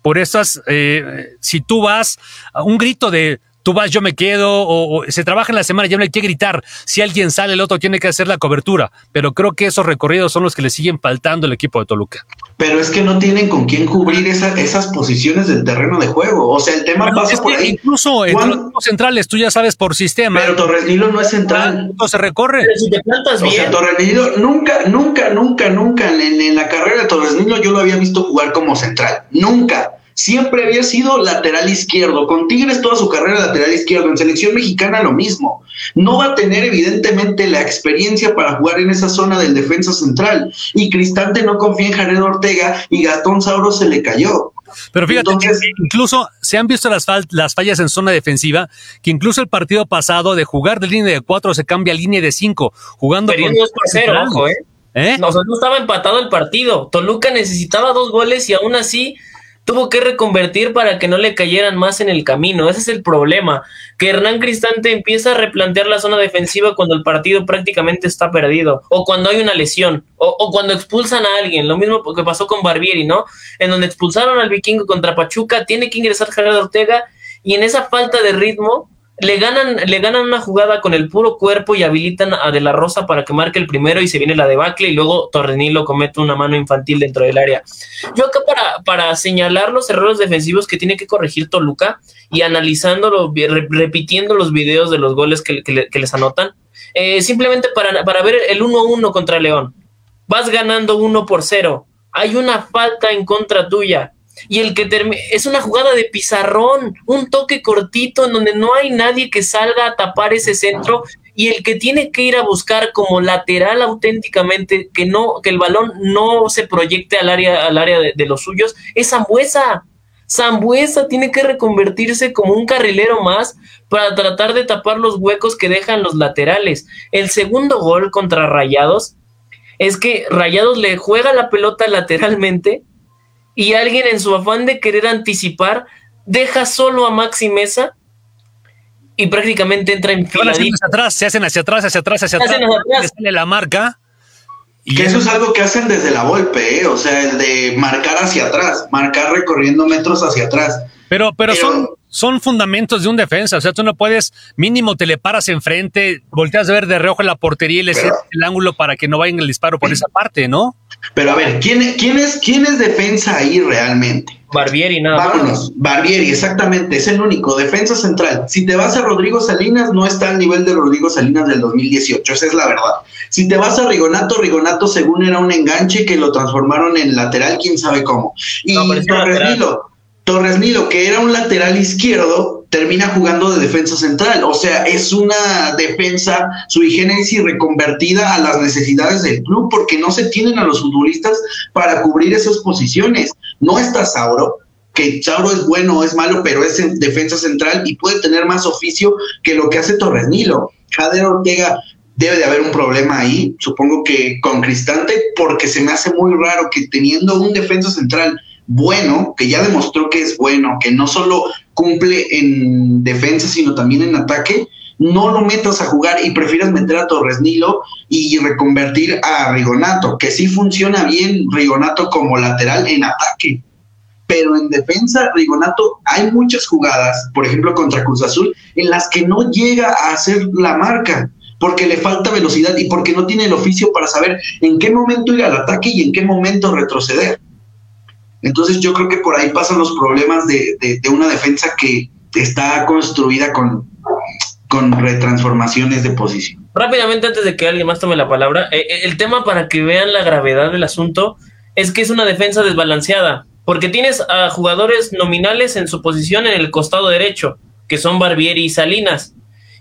Por esas, eh, si tú vas a un grito de tú vas, yo me quedo, o, o se trabaja en la semana, ya no hay que gritar. Si alguien sale, el otro tiene que hacer la cobertura. Pero creo que esos recorridos son los que le siguen faltando al equipo de Toluca. Pero es que no tienen con quién cubrir esa- esas posiciones del terreno de juego. O sea, el tema Pero pasa es por que ahí. incluso ¿Cuándo- los equipos centrales, tú ya sabes por sistema. Pero Torres Nilo no es central. No se recorre. Pero si te plantas O sea, Torres Nilo nunca, nunca, nunca, nunca en, en la carrera de Torres Nilo yo lo había visto jugar como central. Nunca. Siempre había sido lateral izquierdo. Con Tigres toda su carrera lateral izquierdo. En selección mexicana lo mismo. No va a tener evidentemente la experiencia para jugar en esa zona del defensa central. Y Cristante no confía en Jared Ortega y Gastón Sauro se le cayó. Pero fíjate, Entonces- que incluso se han visto las, fal- las fallas en zona defensiva, que incluso el partido pasado de jugar de línea de cuatro se cambia a línea de cinco, jugando perdiendo 2 por 0, central. ojo, ¿eh? ¿Eh? O sea, no estaba empatado el partido. Toluca necesitaba dos goles y aún así tuvo que reconvertir para que no le cayeran más en el camino. Ese es el problema, que Hernán Cristante empieza a replantear la zona defensiva cuando el partido prácticamente está perdido, o cuando hay una lesión, o, o cuando expulsan a alguien. Lo mismo que pasó con Barbieri, ¿no? En donde expulsaron al vikingo contra Pachuca, tiene que ingresar Gerardo Ortega y en esa falta de ritmo le ganan, le ganan una jugada con el puro cuerpo y habilitan a De La Rosa para que marque el primero y se viene la debacle y luego Torrenilo comete una mano infantil dentro del área. Yo acá para, para señalar los errores defensivos que tiene que corregir Toluca y analizándolo, re- repitiendo los videos de los goles que, que le- que les anotan, eh, simplemente para, para ver el 1-1 contra León. Vas ganando 1 por 0. Hay una falta en contra tuya. Y el que es una jugada de pizarrón, un toque cortito en donde no hay nadie que salga a tapar ese centro y el que tiene que ir a buscar como lateral auténticamente que no que el balón no se proyecte al área al área de, de los suyos es Zambuesa. Zambuesa tiene que reconvertirse como un carrilero más para tratar de tapar los huecos que dejan los laterales. El segundo gol contra Rayados es que Rayados le juega la pelota lateralmente y alguien en su afán de querer anticipar deja solo a Maxi Mesa y prácticamente entra Se haciendo enfiladito. hacia atrás, se hacen hacia atrás, hacia atrás, hacia Se atrás. le sale la marca. Y Que eso es algo que hacen desde la golpe, ¿eh? o sea, el de marcar hacia atrás, marcar recorriendo metros hacia atrás. Pero, pero, Pero- son, son fundamentos de un defensa. O sea, tú no puedes, mínimo te le paras enfrente, volteas a ver de reojo en la portería y le Pero- cierras el ángulo para que no vayan el disparo por esa parte, ¿no? Pero a ver, ¿quién, quién, es, quién es defensa ahí realmente? Barbieri nada más. Vámonos, Barbieri, exactamente, es el único, defensa central. Si te vas a Rodrigo Salinas, no está al nivel de Rodrigo Salinas del 2018, esa es la verdad. Si te vas a Rigonato, Rigonato según era un enganche que lo transformaron en lateral, quién sabe cómo. Y No, Torres. Nilo, Torres Nilo, que era un lateral izquierdo, termina jugando de defensa central. O sea, es una defensa sui generis reconvertida a las necesidades del club porque no se tienen a los futbolistas para cubrir esas posiciones. No está Sauro, que Chauro es bueno o es malo, pero es en defensa central y puede tener más oficio que lo que hace Torres Nilo. Jader Ortega debe de haber un problema ahí, supongo que con Cristante, porque se me hace muy raro que teniendo un defensa central bueno, que ya demostró que es bueno, que no solo cumple en defensa, sino también en ataque, no lo metas a jugar y prefieras meter a Torres Nilo y reconvertir a Rigonato, que sí funciona bien Rigonato como lateral en ataque. Pero en defensa, Rigonato, hay muchas jugadas, por ejemplo contra Cruz Azul, en las que no llega a hacer la marca, porque le falta velocidad y porque no tiene el oficio para saber en qué momento ir al ataque y en qué momento retroceder. Entonces yo creo que por ahí pasan los problemas de, de una defensa que está construida con, con retransformaciones de posición. Rápidamente, antes de que alguien más tome la palabra, eh, eh, el tema para que vean la gravedad del asunto es que es una defensa desbalanceada, porque tienes a jugadores nominales en su posición en el costado derecho, que son Barbieri y Salinas,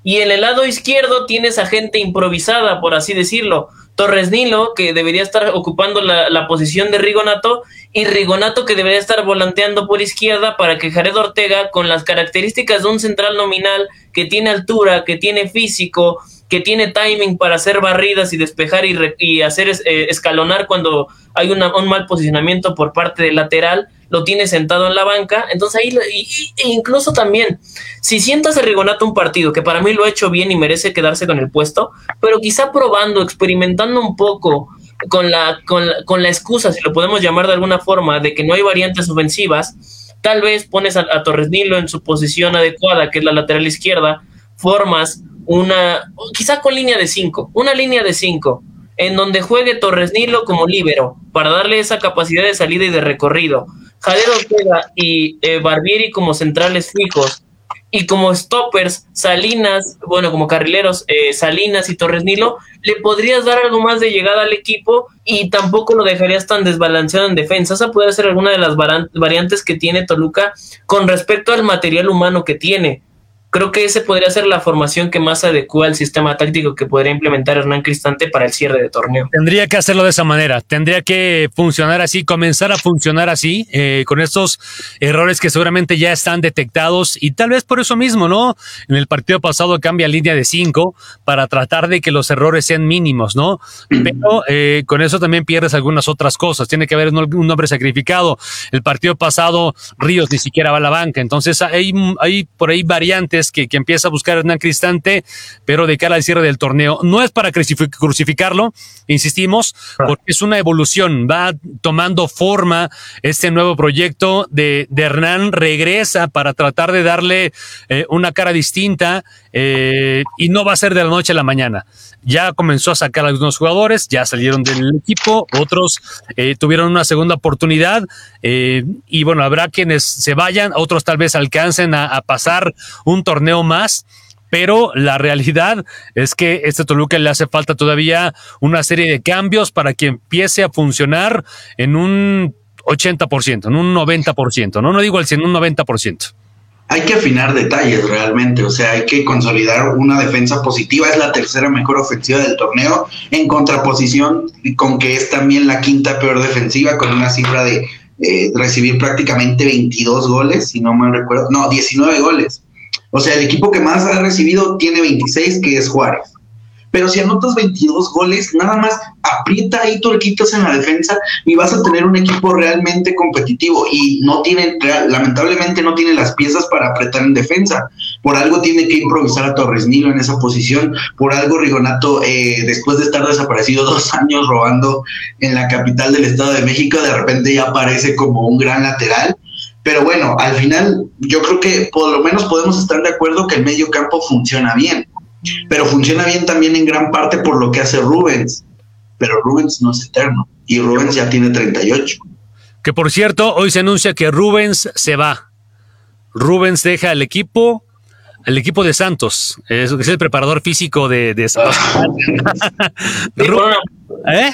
y en el lado izquierdo tienes a gente improvisada, por así decirlo. Torres Nilo, que debería estar ocupando la, la, posición de Rigonato, y Rigonato, que debería estar volanteando por izquierda para que Jared Ortega, con las características de un central nominal que tiene altura, que tiene físico, que tiene timing para hacer barridas y despejar y, y hacer eh, escalonar cuando hay un mal posicionamiento por parte del lateral, lo tiene sentado en la banca. Entonces ahí, e incluso también, si sientas a Rigonato un partido, que para mí lo ha hecho bien y merece quedarse con el puesto, pero quizá probando, experimentando un poco con la, con la, con la excusa, si lo podemos llamar de alguna forma, de que no hay variantes ofensivas, tal vez pones a, Torres Nilo en su posición adecuada, que es la lateral izquierda, formas una, quizá con línea de 5, una línea de 5, en donde juegue Torres Nilo como líbero, para darle esa capacidad de salida y de recorrido. Javier Ortega y eh, Barbieri como centrales fijos, y como stoppers, Salinas, bueno, como carrileros, eh, Salinas y Torres Nilo, le podrías dar algo más de llegada al equipo y tampoco lo dejarías tan desbalanceado en defensa. Esa puede ser alguna de las variantes que tiene Toluca con respecto al material humano que tiene creo que ese podría ser la formación que más adecua al sistema táctico que podría implementar Hernán Cristante para el cierre de torneo. Tendría que hacerlo de esa manera, tendría que funcionar así, comenzar a funcionar así, eh, con estos errores que seguramente ya están detectados y tal vez por eso mismo, ¿no? En el partido pasado cambia línea de cinco para tratar de que los errores sean mínimos, ¿no? Pero eh, con eso también pierdes algunas otras cosas, tiene que haber un, un hombre sacrificado. El partido pasado Ríos ni siquiera va a la banca, entonces hay, hay por ahí variantes que, que, empieza a buscar Hernán Cristante, pero de cara al cierre del torneo. No es para crucificarlo, insistimos, porque es una evolución, va tomando forma este nuevo proyecto de, de Hernán, regresa para tratar de darle eh, una cara distinta eh, y no va a ser de la noche a la mañana. Ya comenzó a sacar algunos jugadores, ya salieron del equipo, otros eh, tuvieron una segunda oportunidad eh, y bueno, habrá quienes se vayan, otros tal vez alcancen a, a pasar un torneo más pero la realidad es que este Toluca le hace falta todavía una serie de cambios para que empiece a funcionar en un 80%, en un 90%, no, no digo al 100, un 90% hay que afinar detalles realmente, o sea, hay que consolidar una defensa positiva, es la tercera mejor ofensiva del torneo, en contraposición con que es también la quinta peor defensiva, con una cifra de eh, recibir prácticamente 22 goles, si no me recuerdo, no, 19 goles. O sea, el equipo que más ha recibido tiene 26, que es Juárez. Pero si anotas 22 goles, nada más aprieta ahí turquitos en la defensa y vas a tener un equipo realmente competitivo. Y no tiene, lamentablemente no tiene las piezas para apretar en defensa. Por algo tiene que improvisar a Torres Nilo en esa posición. Por algo Rigonato, eh, después de estar desaparecido dos años robando en la capital del Estado de México, de repente ya aparece como un gran lateral. Pero bueno, al final yo creo que por lo menos podemos estar de acuerdo que el medio campo funciona bien pero funciona bien también en gran parte por lo que hace Rubens. Pero Rubens no es eterno y Rubens ya tiene 38. Que por cierto, hoy se anuncia que Rubens se va. Rubens deja el equipo, el equipo de Santos, es, es el preparador físico de, de Santos. por, una, ¿Eh?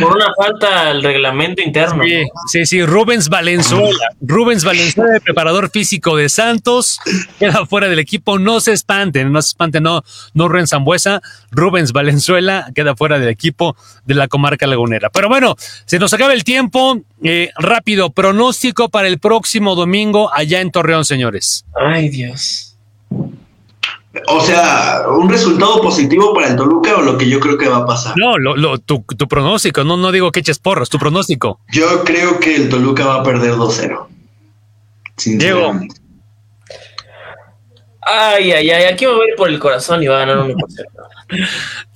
Por una falta al reglamento interno. Sí, sí, sí, Rubens Valenzuela. Rubens Valenzuela, el preparador físico de Santos, queda fuera del equipo. No se espanten, no se espanten, no, no Rubén Zambuesa. Rubens Valenzuela queda fuera del equipo de la comarca lagunera. Pero bueno, se nos acaba el tiempo. Eh, rápido, pronóstico para el próximo domingo allá en Torreón, señores. Ay, Dios. O sea, un resultado positivo para el Toluca o lo que yo creo que va a pasar. No, lo, lo- tu, tu pronóstico, no, no digo que eches porros, tu pronóstico. Yo creo que el Toluca va a perder 2-0. Sinceramente. Ay, ay, ay. Aquí me voy a ir por el corazón y va a ganar 1 por 0.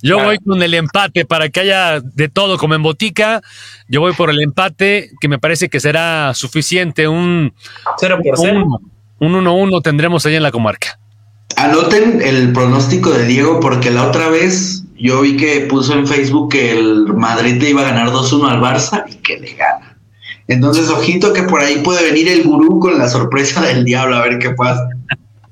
Yo Ah. voy con el empate para que haya de todo como en botica. Yo voy por el empate, que me parece que será suficiente. Un 0 por 0. un 1-1 tendremos allá en la comarca. Anoten el pronóstico de Diego porque la otra vez yo vi que puso en Facebook que el Madrid le iba a ganar 2-1 al Barça y que le gana. Entonces, ojito que por ahí puede venir el gurú con la sorpresa del diablo a ver qué pasa.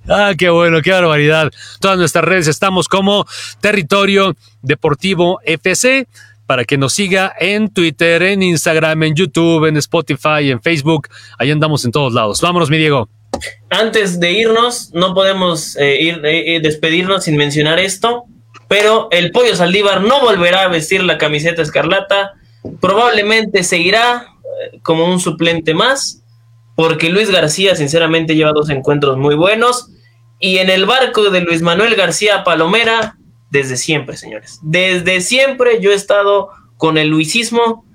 Ah, qué bueno, qué barbaridad. Todas nuestras redes estamos como Territorio Deportivo FC para que nos siga en Twitter, en Instagram, en YouTube, en Spotify, en Facebook. Ahí andamos en todos lados. Vámonos, mi Diego. Antes de irnos, no podemos eh, ir, eh, eh, despedirnos sin mencionar esto, pero el Pollo Saldívar no volverá a vestir la camiseta escarlata, probablemente seguirá como un suplente más, porque Luis García sinceramente lleva dos encuentros muy buenos, y en el barco de Luis Manuel García Palomera, desde siempre, señores, desde siempre yo he estado con el luisismo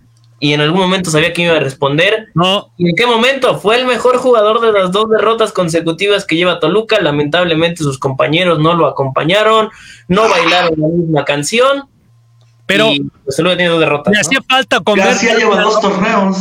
y en algún momento sabía que iba a responder. No, ¿Y en qué momento? Fue el mejor jugador de las dos derrotas consecutivas que lleva Toluca. Lamentablemente sus compañeros no lo acompañaron, no bailaron la misma canción. pero y, pues, Toluca tiene dos derrotas. le ¿no? hacía falta comer. García lleva dos torneos.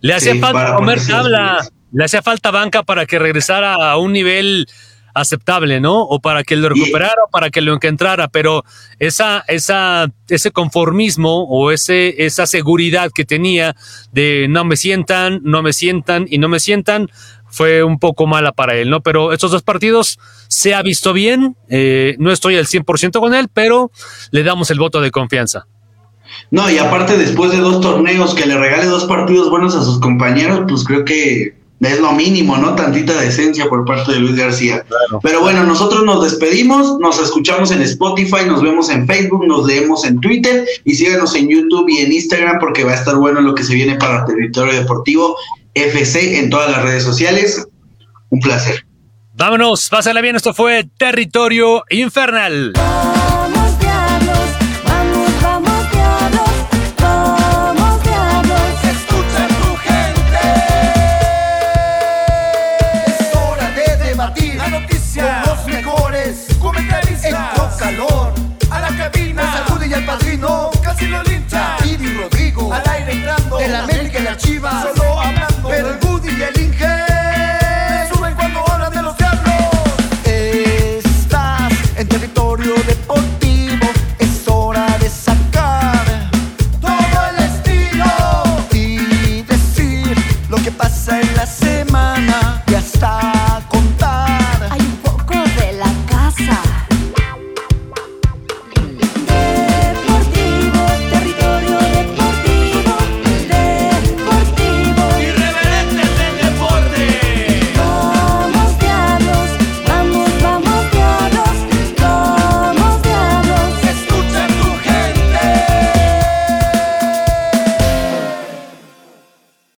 Le hacía Sí, falta comer tabla, le hacía falta banca para que regresara a un nivel aceptable, ¿no? O para que lo recuperara o para que lo encontrara, pero esa, esa, ese conformismo o ese, esa seguridad que tenía de no me sientan, no me sientan y no me sientan, fue un poco mala para él, ¿no? Pero estos dos partidos se ha visto bien, eh, no estoy al 100% con él, pero le damos el voto de confianza. No, y aparte después de dos torneos que le regale dos partidos buenos a sus compañeros, pues creo que es lo mínimo, ¿no? Tantita decencia por parte de Luis García. Pero bueno, nosotros nos despedimos, nos escuchamos en Spotify, nos vemos en Facebook, nos leemos en Twitter y síganos en YouTube y en Instagram porque va a estar bueno lo que se viene para Territorio Deportivo FC en todas las redes sociales. Un placer. Vámonos, pásala bien, esto fue Territorio Infernal. padrino, casi lo lincha. Iri Rodrigo, al aire entrando. El América y la Chivas. Solo